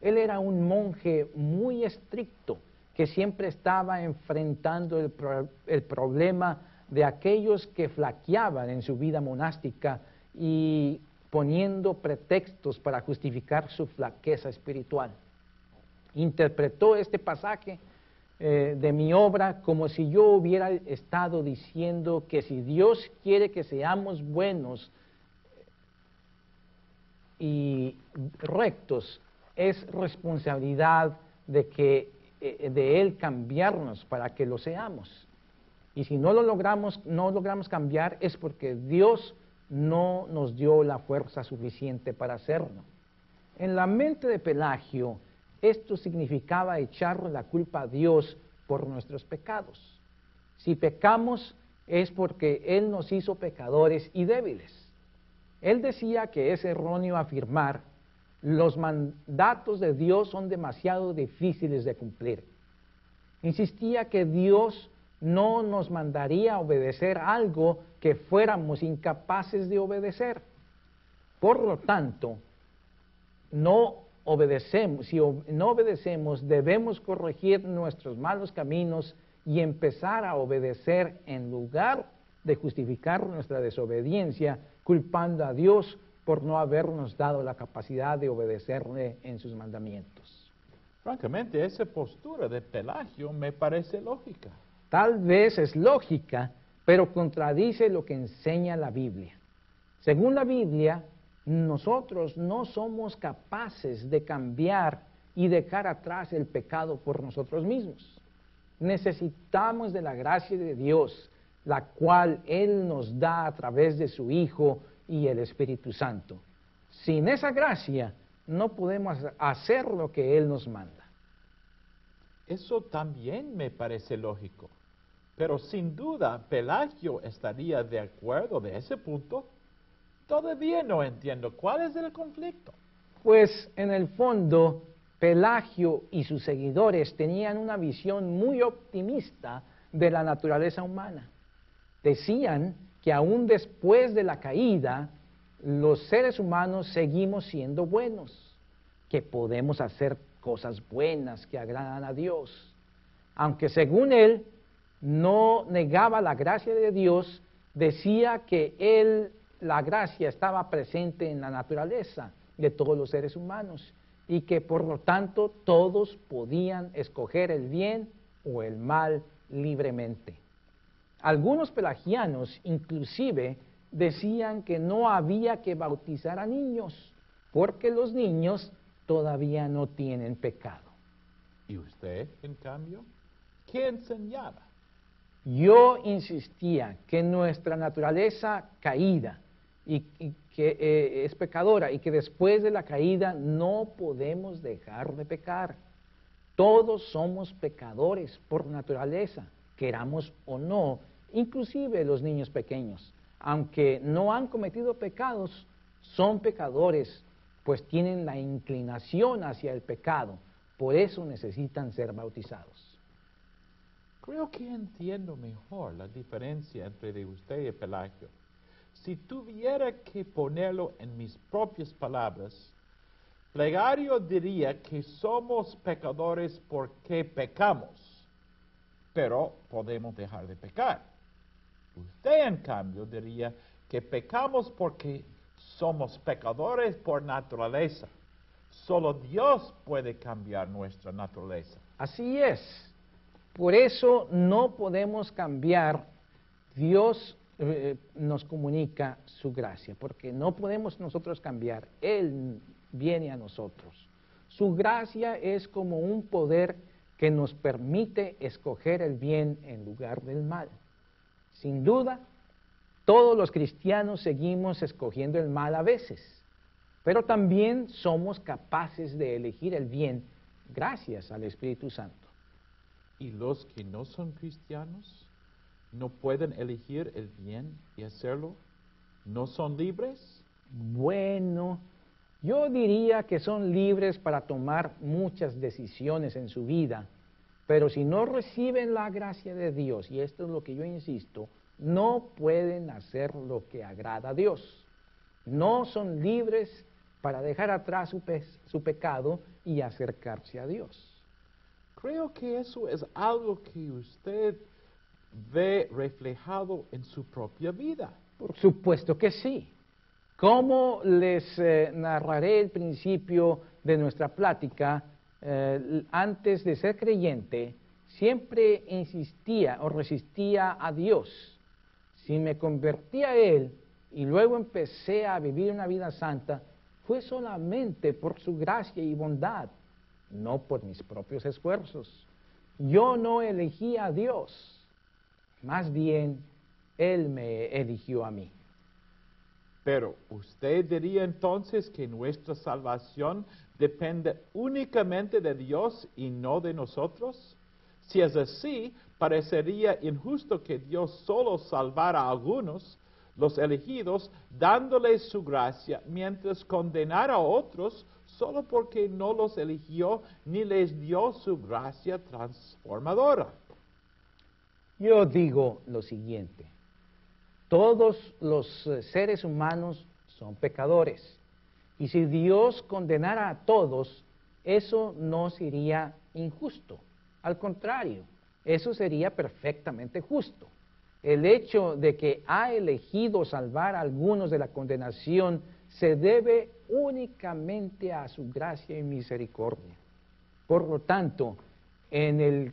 Él era un monje muy estricto que siempre estaba enfrentando el, problema de aquellos que flaqueaban en su vida monástica y poniendo pretextos para justificar su flaqueza espiritual. Interpretó este pasaje eh, de mi obra como si yo hubiera estado diciendo que si Dios quiere que seamos buenos y rectos, es responsabilidad de que eh, de él cambiarnos para que lo seamos. Y si no lo logramos, no logramos cambiar es porque Dios no nos dio la fuerza suficiente para hacerlo. En la mente de Pelagio, esto significaba echarle la culpa a Dios por nuestros pecados. Si pecamos es porque Él nos hizo pecadores y débiles. Él decía que es erróneo afirmar los mandatos de Dios son demasiado difíciles de cumplir. Insistía que Dios no nos mandaría obedecer algo que fuéramos incapaces de obedecer. Por lo tanto, no obedecemos, si no obedecemos, debemos corregir nuestros malos caminos y empezar a obedecer en lugar de justificar nuestra desobediencia culpando a Dios por no habernos dado la capacidad de obedecerle en sus mandamientos. Francamente, esa postura de Pelagio me parece lógica. Tal vez es lógica, pero contradice lo que enseña la Biblia. Según la Biblia, nosotros no somos capaces de cambiar y dejar atrás el pecado por nosotros mismos. Necesitamos de la gracia de Dios, la cual Él nos da a través de su Hijo y el Espíritu Santo. Sin esa gracia no podemos hacer lo que Él nos manda. Eso también me parece lógico. Pero sin duda Pelagio estaría de acuerdo de ese punto. Todavía no entiendo cuál es el conflicto. Pues en el fondo, Pelagio y sus seguidores tenían una visión muy optimista de la naturaleza humana. Decían que aún después de la caída, los seres humanos seguimos siendo buenos, que podemos hacer cosas buenas que agradan a Dios. Aunque según él no negaba la gracia de Dios, decía que él, la gracia estaba presente en la naturaleza de todos los seres humanos y que por lo tanto todos podían escoger el bien o el mal libremente. Algunos pelagianos inclusive decían que no había que bautizar a niños porque los niños todavía no tienen pecado. ¿Y usted, en cambio, qué enseñaba? Yo insistía que nuestra naturaleza caída y, que eh, es pecadora y que después de la caída no podemos dejar de pecar. Todos somos pecadores por naturaleza, queramos o no, inclusive los niños pequeños, aunque no han cometido pecados, son pecadores, pues tienen la inclinación hacia el pecado, por eso necesitan ser bautizados. Creo que entiendo mejor la diferencia entre usted y Pelagio. Si tuviera que ponerlo en mis propias palabras, Plegario diría que somos pecadores porque pecamos, pero podemos dejar de pecar. Usted, en cambio, diría que pecamos porque somos pecadores por naturaleza. Solo Dios puede cambiar nuestra naturaleza. Así es. Por eso no podemos cambiar. Dios eh, nos comunica su gracia, porque no podemos nosotros cambiar. Él viene a nosotros. Su gracia es como un poder que nos permite escoger el bien en lugar del mal. Sin duda, todos los cristianos seguimos escogiendo el mal a veces, pero también somos capaces de elegir el bien gracias al Espíritu Santo. ¿Y los que no son cristianos no pueden elegir el bien y hacerlo? ¿No son libres? Bueno, yo diría que son libres para tomar muchas decisiones en su vida pero si no reciben la gracia de Dios, y esto es lo que yo insisto, no pueden hacer lo que agrada a Dios. No son libres para dejar atrás su, pecado y acercarse a Dios. Creo que eso es algo que usted ve reflejado en su propia vida? Por supuesto que sí. Como les eh, narraré el principio de nuestra plática, eh, antes de ser creyente, siempre insistía o resistía a Dios. Si me convertí a Él y luego empecé a vivir una vida santa, fue solamente por su gracia y bondad, no por mis propios esfuerzos. Yo no elegí a Dios, más bien Él me eligió a mí. Pero usted diría entonces que nuestra salvación depende únicamente de Dios y no de nosotros? Si es así, parecería injusto que Dios solo salvara a algunos, los elegidos, dándoles su gracia, mientras condenara a otros solo porque no los eligió ni les dio su gracia transformadora. Yo digo lo siguiente, todos los eh, seres humanos son pecadores. Y si Dios condenara a todos, eso no sería injusto. Al contrario, eso sería perfectamente justo. El hecho de que ha elegido salvar a algunos de la condenación se debe únicamente a su gracia y misericordia. Por lo tanto, en el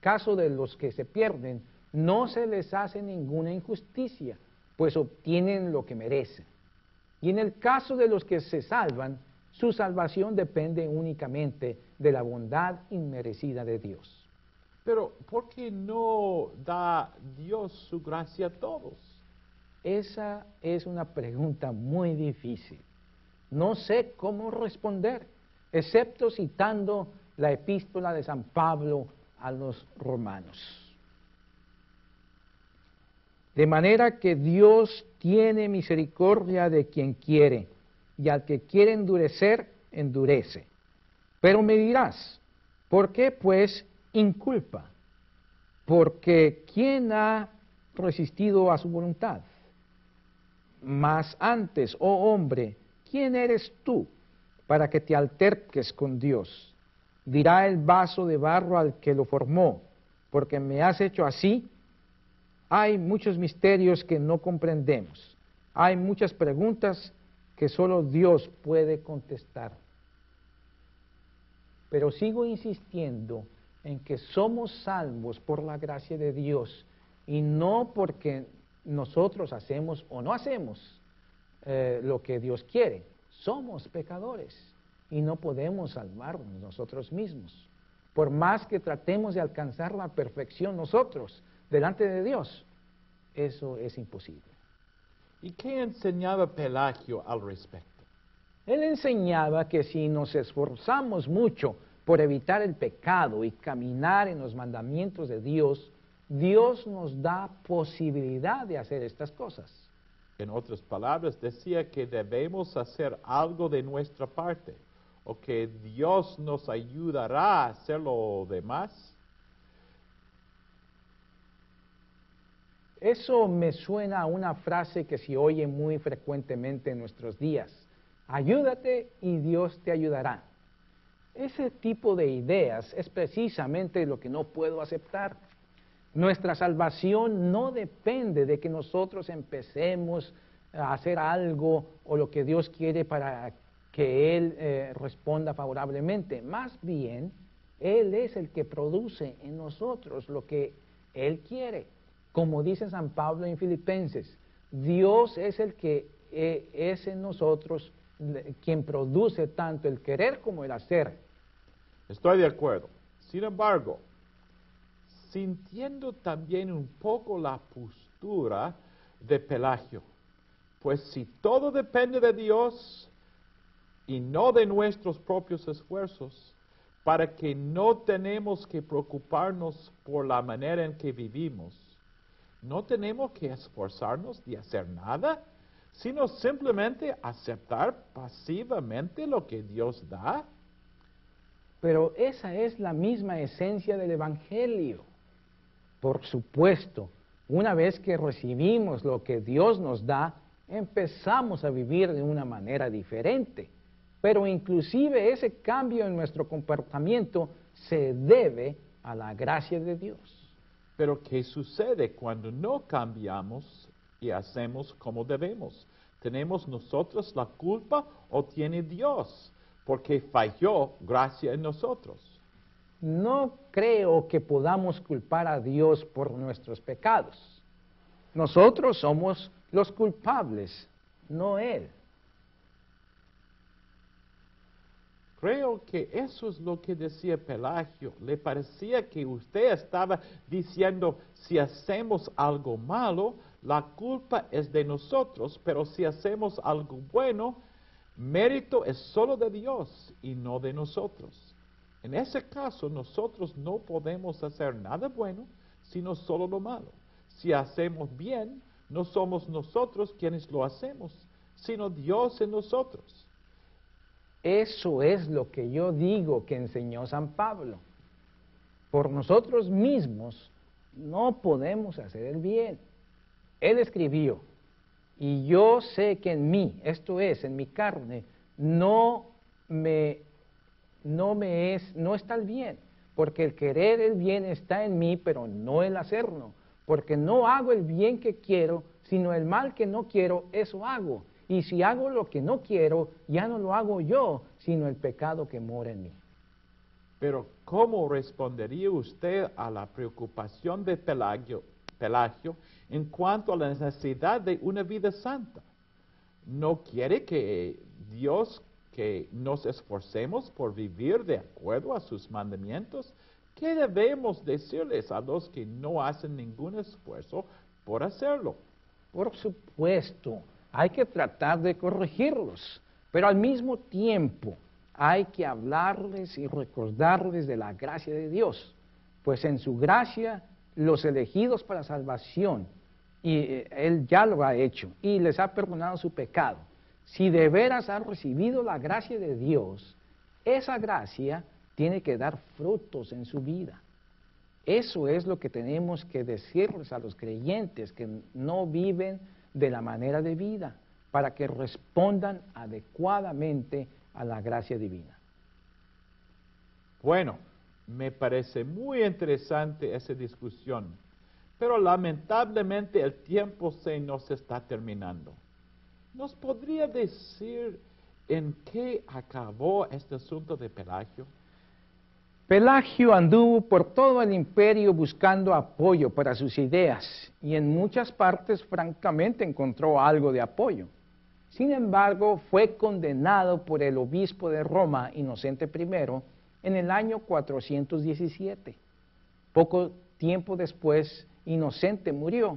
caso de los que se pierden, no se les hace ninguna injusticia, pues obtienen lo que merecen. Y en el caso de los que se salvan, su salvación depende únicamente de la bondad inmerecida de Dios. Pero ¿por qué no da Dios su gracia a todos? Esa es una pregunta muy difícil. No sé cómo responder, excepto citando la epístola de San Pablo a los romanos. De manera que Dios tiene misericordia de quien quiere, y al que quiere endurecer, endurece. Pero me dirás, ¿por qué pues inculpa? Porque ¿quién ha resistido a su voluntad? Mas antes, oh hombre, ¿quién eres tú para que te alterques con Dios? Dirá el vaso de barro al que lo formó, porque me has hecho así hay muchos misterios que no comprendemos. Hay muchas preguntas que solo Dios puede contestar. Pero sigo insistiendo en que somos salvos por la gracia de Dios y no porque nosotros hacemos o no hacemos eh, lo que Dios quiere. Somos pecadores y no podemos salvarnos nosotros mismos. Por más que tratemos de alcanzar la perfección nosotros, delante de Dios, eso es imposible. ¿Y qué enseñaba Pelagio al respecto? Él enseñaba que si nos esforzamos mucho por evitar el pecado y caminar en los mandamientos de Dios, Dios nos da posibilidad de hacer estas cosas. En otras palabras, decía que debemos hacer algo de nuestra parte o que Dios nos ayudará a hacer lo demás. Eso me suena a una frase que se oye muy frecuentemente en nuestros días. Ayúdate y Dios te ayudará. Ese tipo de ideas es precisamente lo que no puedo aceptar. Nuestra salvación no depende de que nosotros empecemos a hacer algo o lo que Dios quiere para que Él eh, responda favorablemente. Más bien, Él es el que produce en nosotros lo que Él quiere. Como dice San Pablo en Filipenses, Dios es el que eh, es en nosotros quien produce tanto el querer como el hacer. Estoy de acuerdo. Sin embargo, sintiendo también un poco la postura de Pelagio, pues si todo depende de Dios y no de nuestros propios esfuerzos, para que no tenemos que preocuparnos por la manera en que vivimos, no tenemos que esforzarnos de hacer nada, sino simplemente aceptar pasivamente lo que Dios da. Pero esa es la misma esencia del Evangelio. Por supuesto, una vez que recibimos lo que Dios nos da, empezamos a vivir de una manera diferente. Pero inclusive ese cambio en nuestro comportamiento se debe a la gracia de Dios. Pero ¿qué sucede cuando no cambiamos y hacemos como debemos? ¿Tenemos nosotros la culpa o tiene Dios? Porque falló gracia en nosotros. No creo que podamos culpar a Dios por nuestros pecados. Nosotros somos los culpables, no Él. Creo que eso es lo que decía Pelagio. Le parecía que usted estaba diciendo, si hacemos algo malo, la culpa es de nosotros, pero si hacemos algo bueno, mérito es solo de Dios y no de nosotros. En ese caso, nosotros no podemos hacer nada bueno, sino solo lo malo. Si hacemos bien, no somos nosotros quienes lo hacemos, sino Dios en nosotros. Eso es lo que yo digo que enseñó San Pablo. Por nosotros mismos no podemos hacer el bien. Él escribió, y yo sé que en mí, esto es, en mi carne, no me, no me es, no está el bien, porque el querer el bien está en mí, pero no el hacerlo, porque no hago el bien que quiero, sino el mal que no quiero, eso hago. Y si hago lo que no quiero, ya no lo hago yo, sino el pecado que mora en mí. Pero ¿cómo respondería usted a la preocupación de Pelagio, Pelagio en cuanto a la necesidad de una vida santa? ¿No quiere que Dios que nos esforcemos por vivir de acuerdo a sus mandamientos? ¿Qué debemos decirles a los que no hacen ningún esfuerzo por hacerlo? Por supuesto, hay que tratar de corregirlos, pero al mismo tiempo hay que hablarles y recordarles de la gracia de Dios, pues en su gracia los elegidos para salvación, y eh, Él ya lo ha hecho, y les ha perdonado su pecado. Si de veras han recibido la gracia de Dios, esa gracia tiene que dar frutos en su vida. Eso es lo que tenemos que decirles a los creyentes que no viven de la manera de vida, para que respondan adecuadamente a la gracia divina. Bueno, me parece muy interesante esa discusión, pero lamentablemente el tiempo se nos está terminando. ¿Nos podría decir en qué acabó este asunto de Pelagio? Pelagio anduvo por todo el imperio buscando apoyo para sus ideas y en muchas partes francamente encontró algo de apoyo. Sin embargo, fue condenado por el obispo de Roma, Inocente I, en el año 417. Poco tiempo después, Inocente murió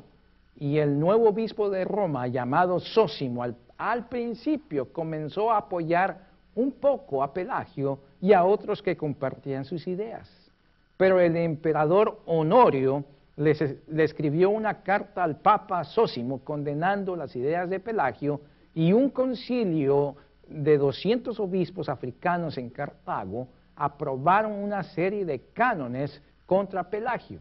y el nuevo obispo de Roma, llamado Sósimo, al, al principio comenzó a apoyar un poco a Pelagio y a otros que compartían sus ideas. Pero el emperador Honorio le escribió una carta al Papa Sósimo condenando las ideas de Pelagio y un concilio de 200 obispos africanos en Cartago aprobaron una serie de cánones contra Pelagio.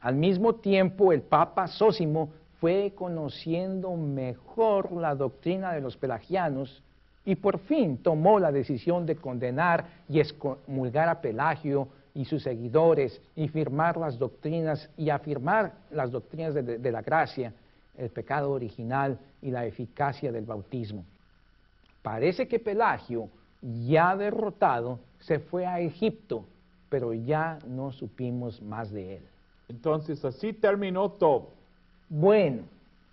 Al mismo tiempo, el Papa Sósimo fue conociendo mejor la doctrina de los pelagianos y por fin tomó la decisión de condenar y excomulgar a Pelagio y sus seguidores y firmar las doctrinas y afirmar las doctrinas de, la gracia, el pecado original y la eficacia del bautismo. Parece que Pelagio, ya derrotado, se fue a Egipto, pero ya no supimos más de él. Entonces así terminó todo. Bueno,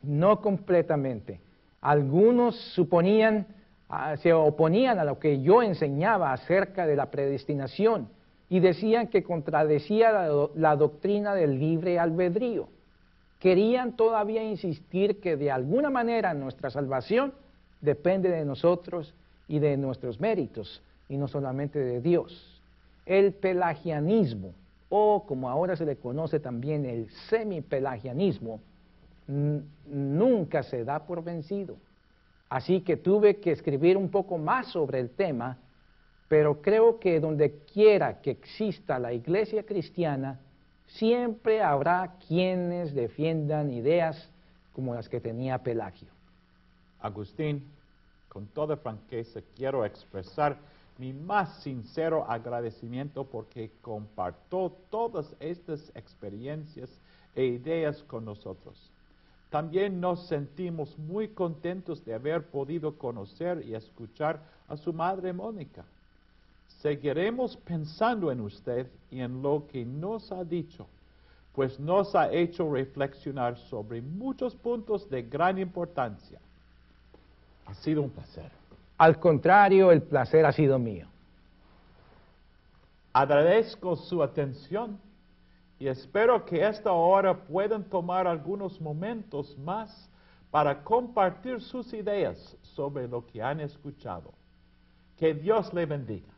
no completamente. Algunos suponían se oponían a lo que yo enseñaba acerca de la predestinación y decían que contradecía la, la, doctrina del libre albedrío. Querían todavía insistir que de alguna manera nuestra salvación depende de nosotros y de nuestros méritos y no solamente de Dios. El pelagianismo, o como ahora se le conoce también el semipelagianismo, nunca se da por vencido Así que tuve que escribir un poco más sobre el tema, pero creo que donde quiera que exista la iglesia cristiana, siempre habrá quienes defiendan ideas como las que tenía Pelagio. Agustín, con toda franqueza quiero expresar mi más sincero agradecimiento porque compartió todas estas experiencias e ideas con nosotros. También nos sentimos muy contentos de haber podido conocer y escuchar a su madre Mónica. Seguiremos pensando en usted y en lo que nos ha dicho, pues nos ha hecho reflexionar sobre muchos puntos de gran importancia. Ha sido un placer. Al contrario, el placer ha sido mío. Agradezco su atención y espero que esta hora puedan tomar algunos momentos más para compartir sus ideas sobre lo que han escuchado. Que Dios le bendiga.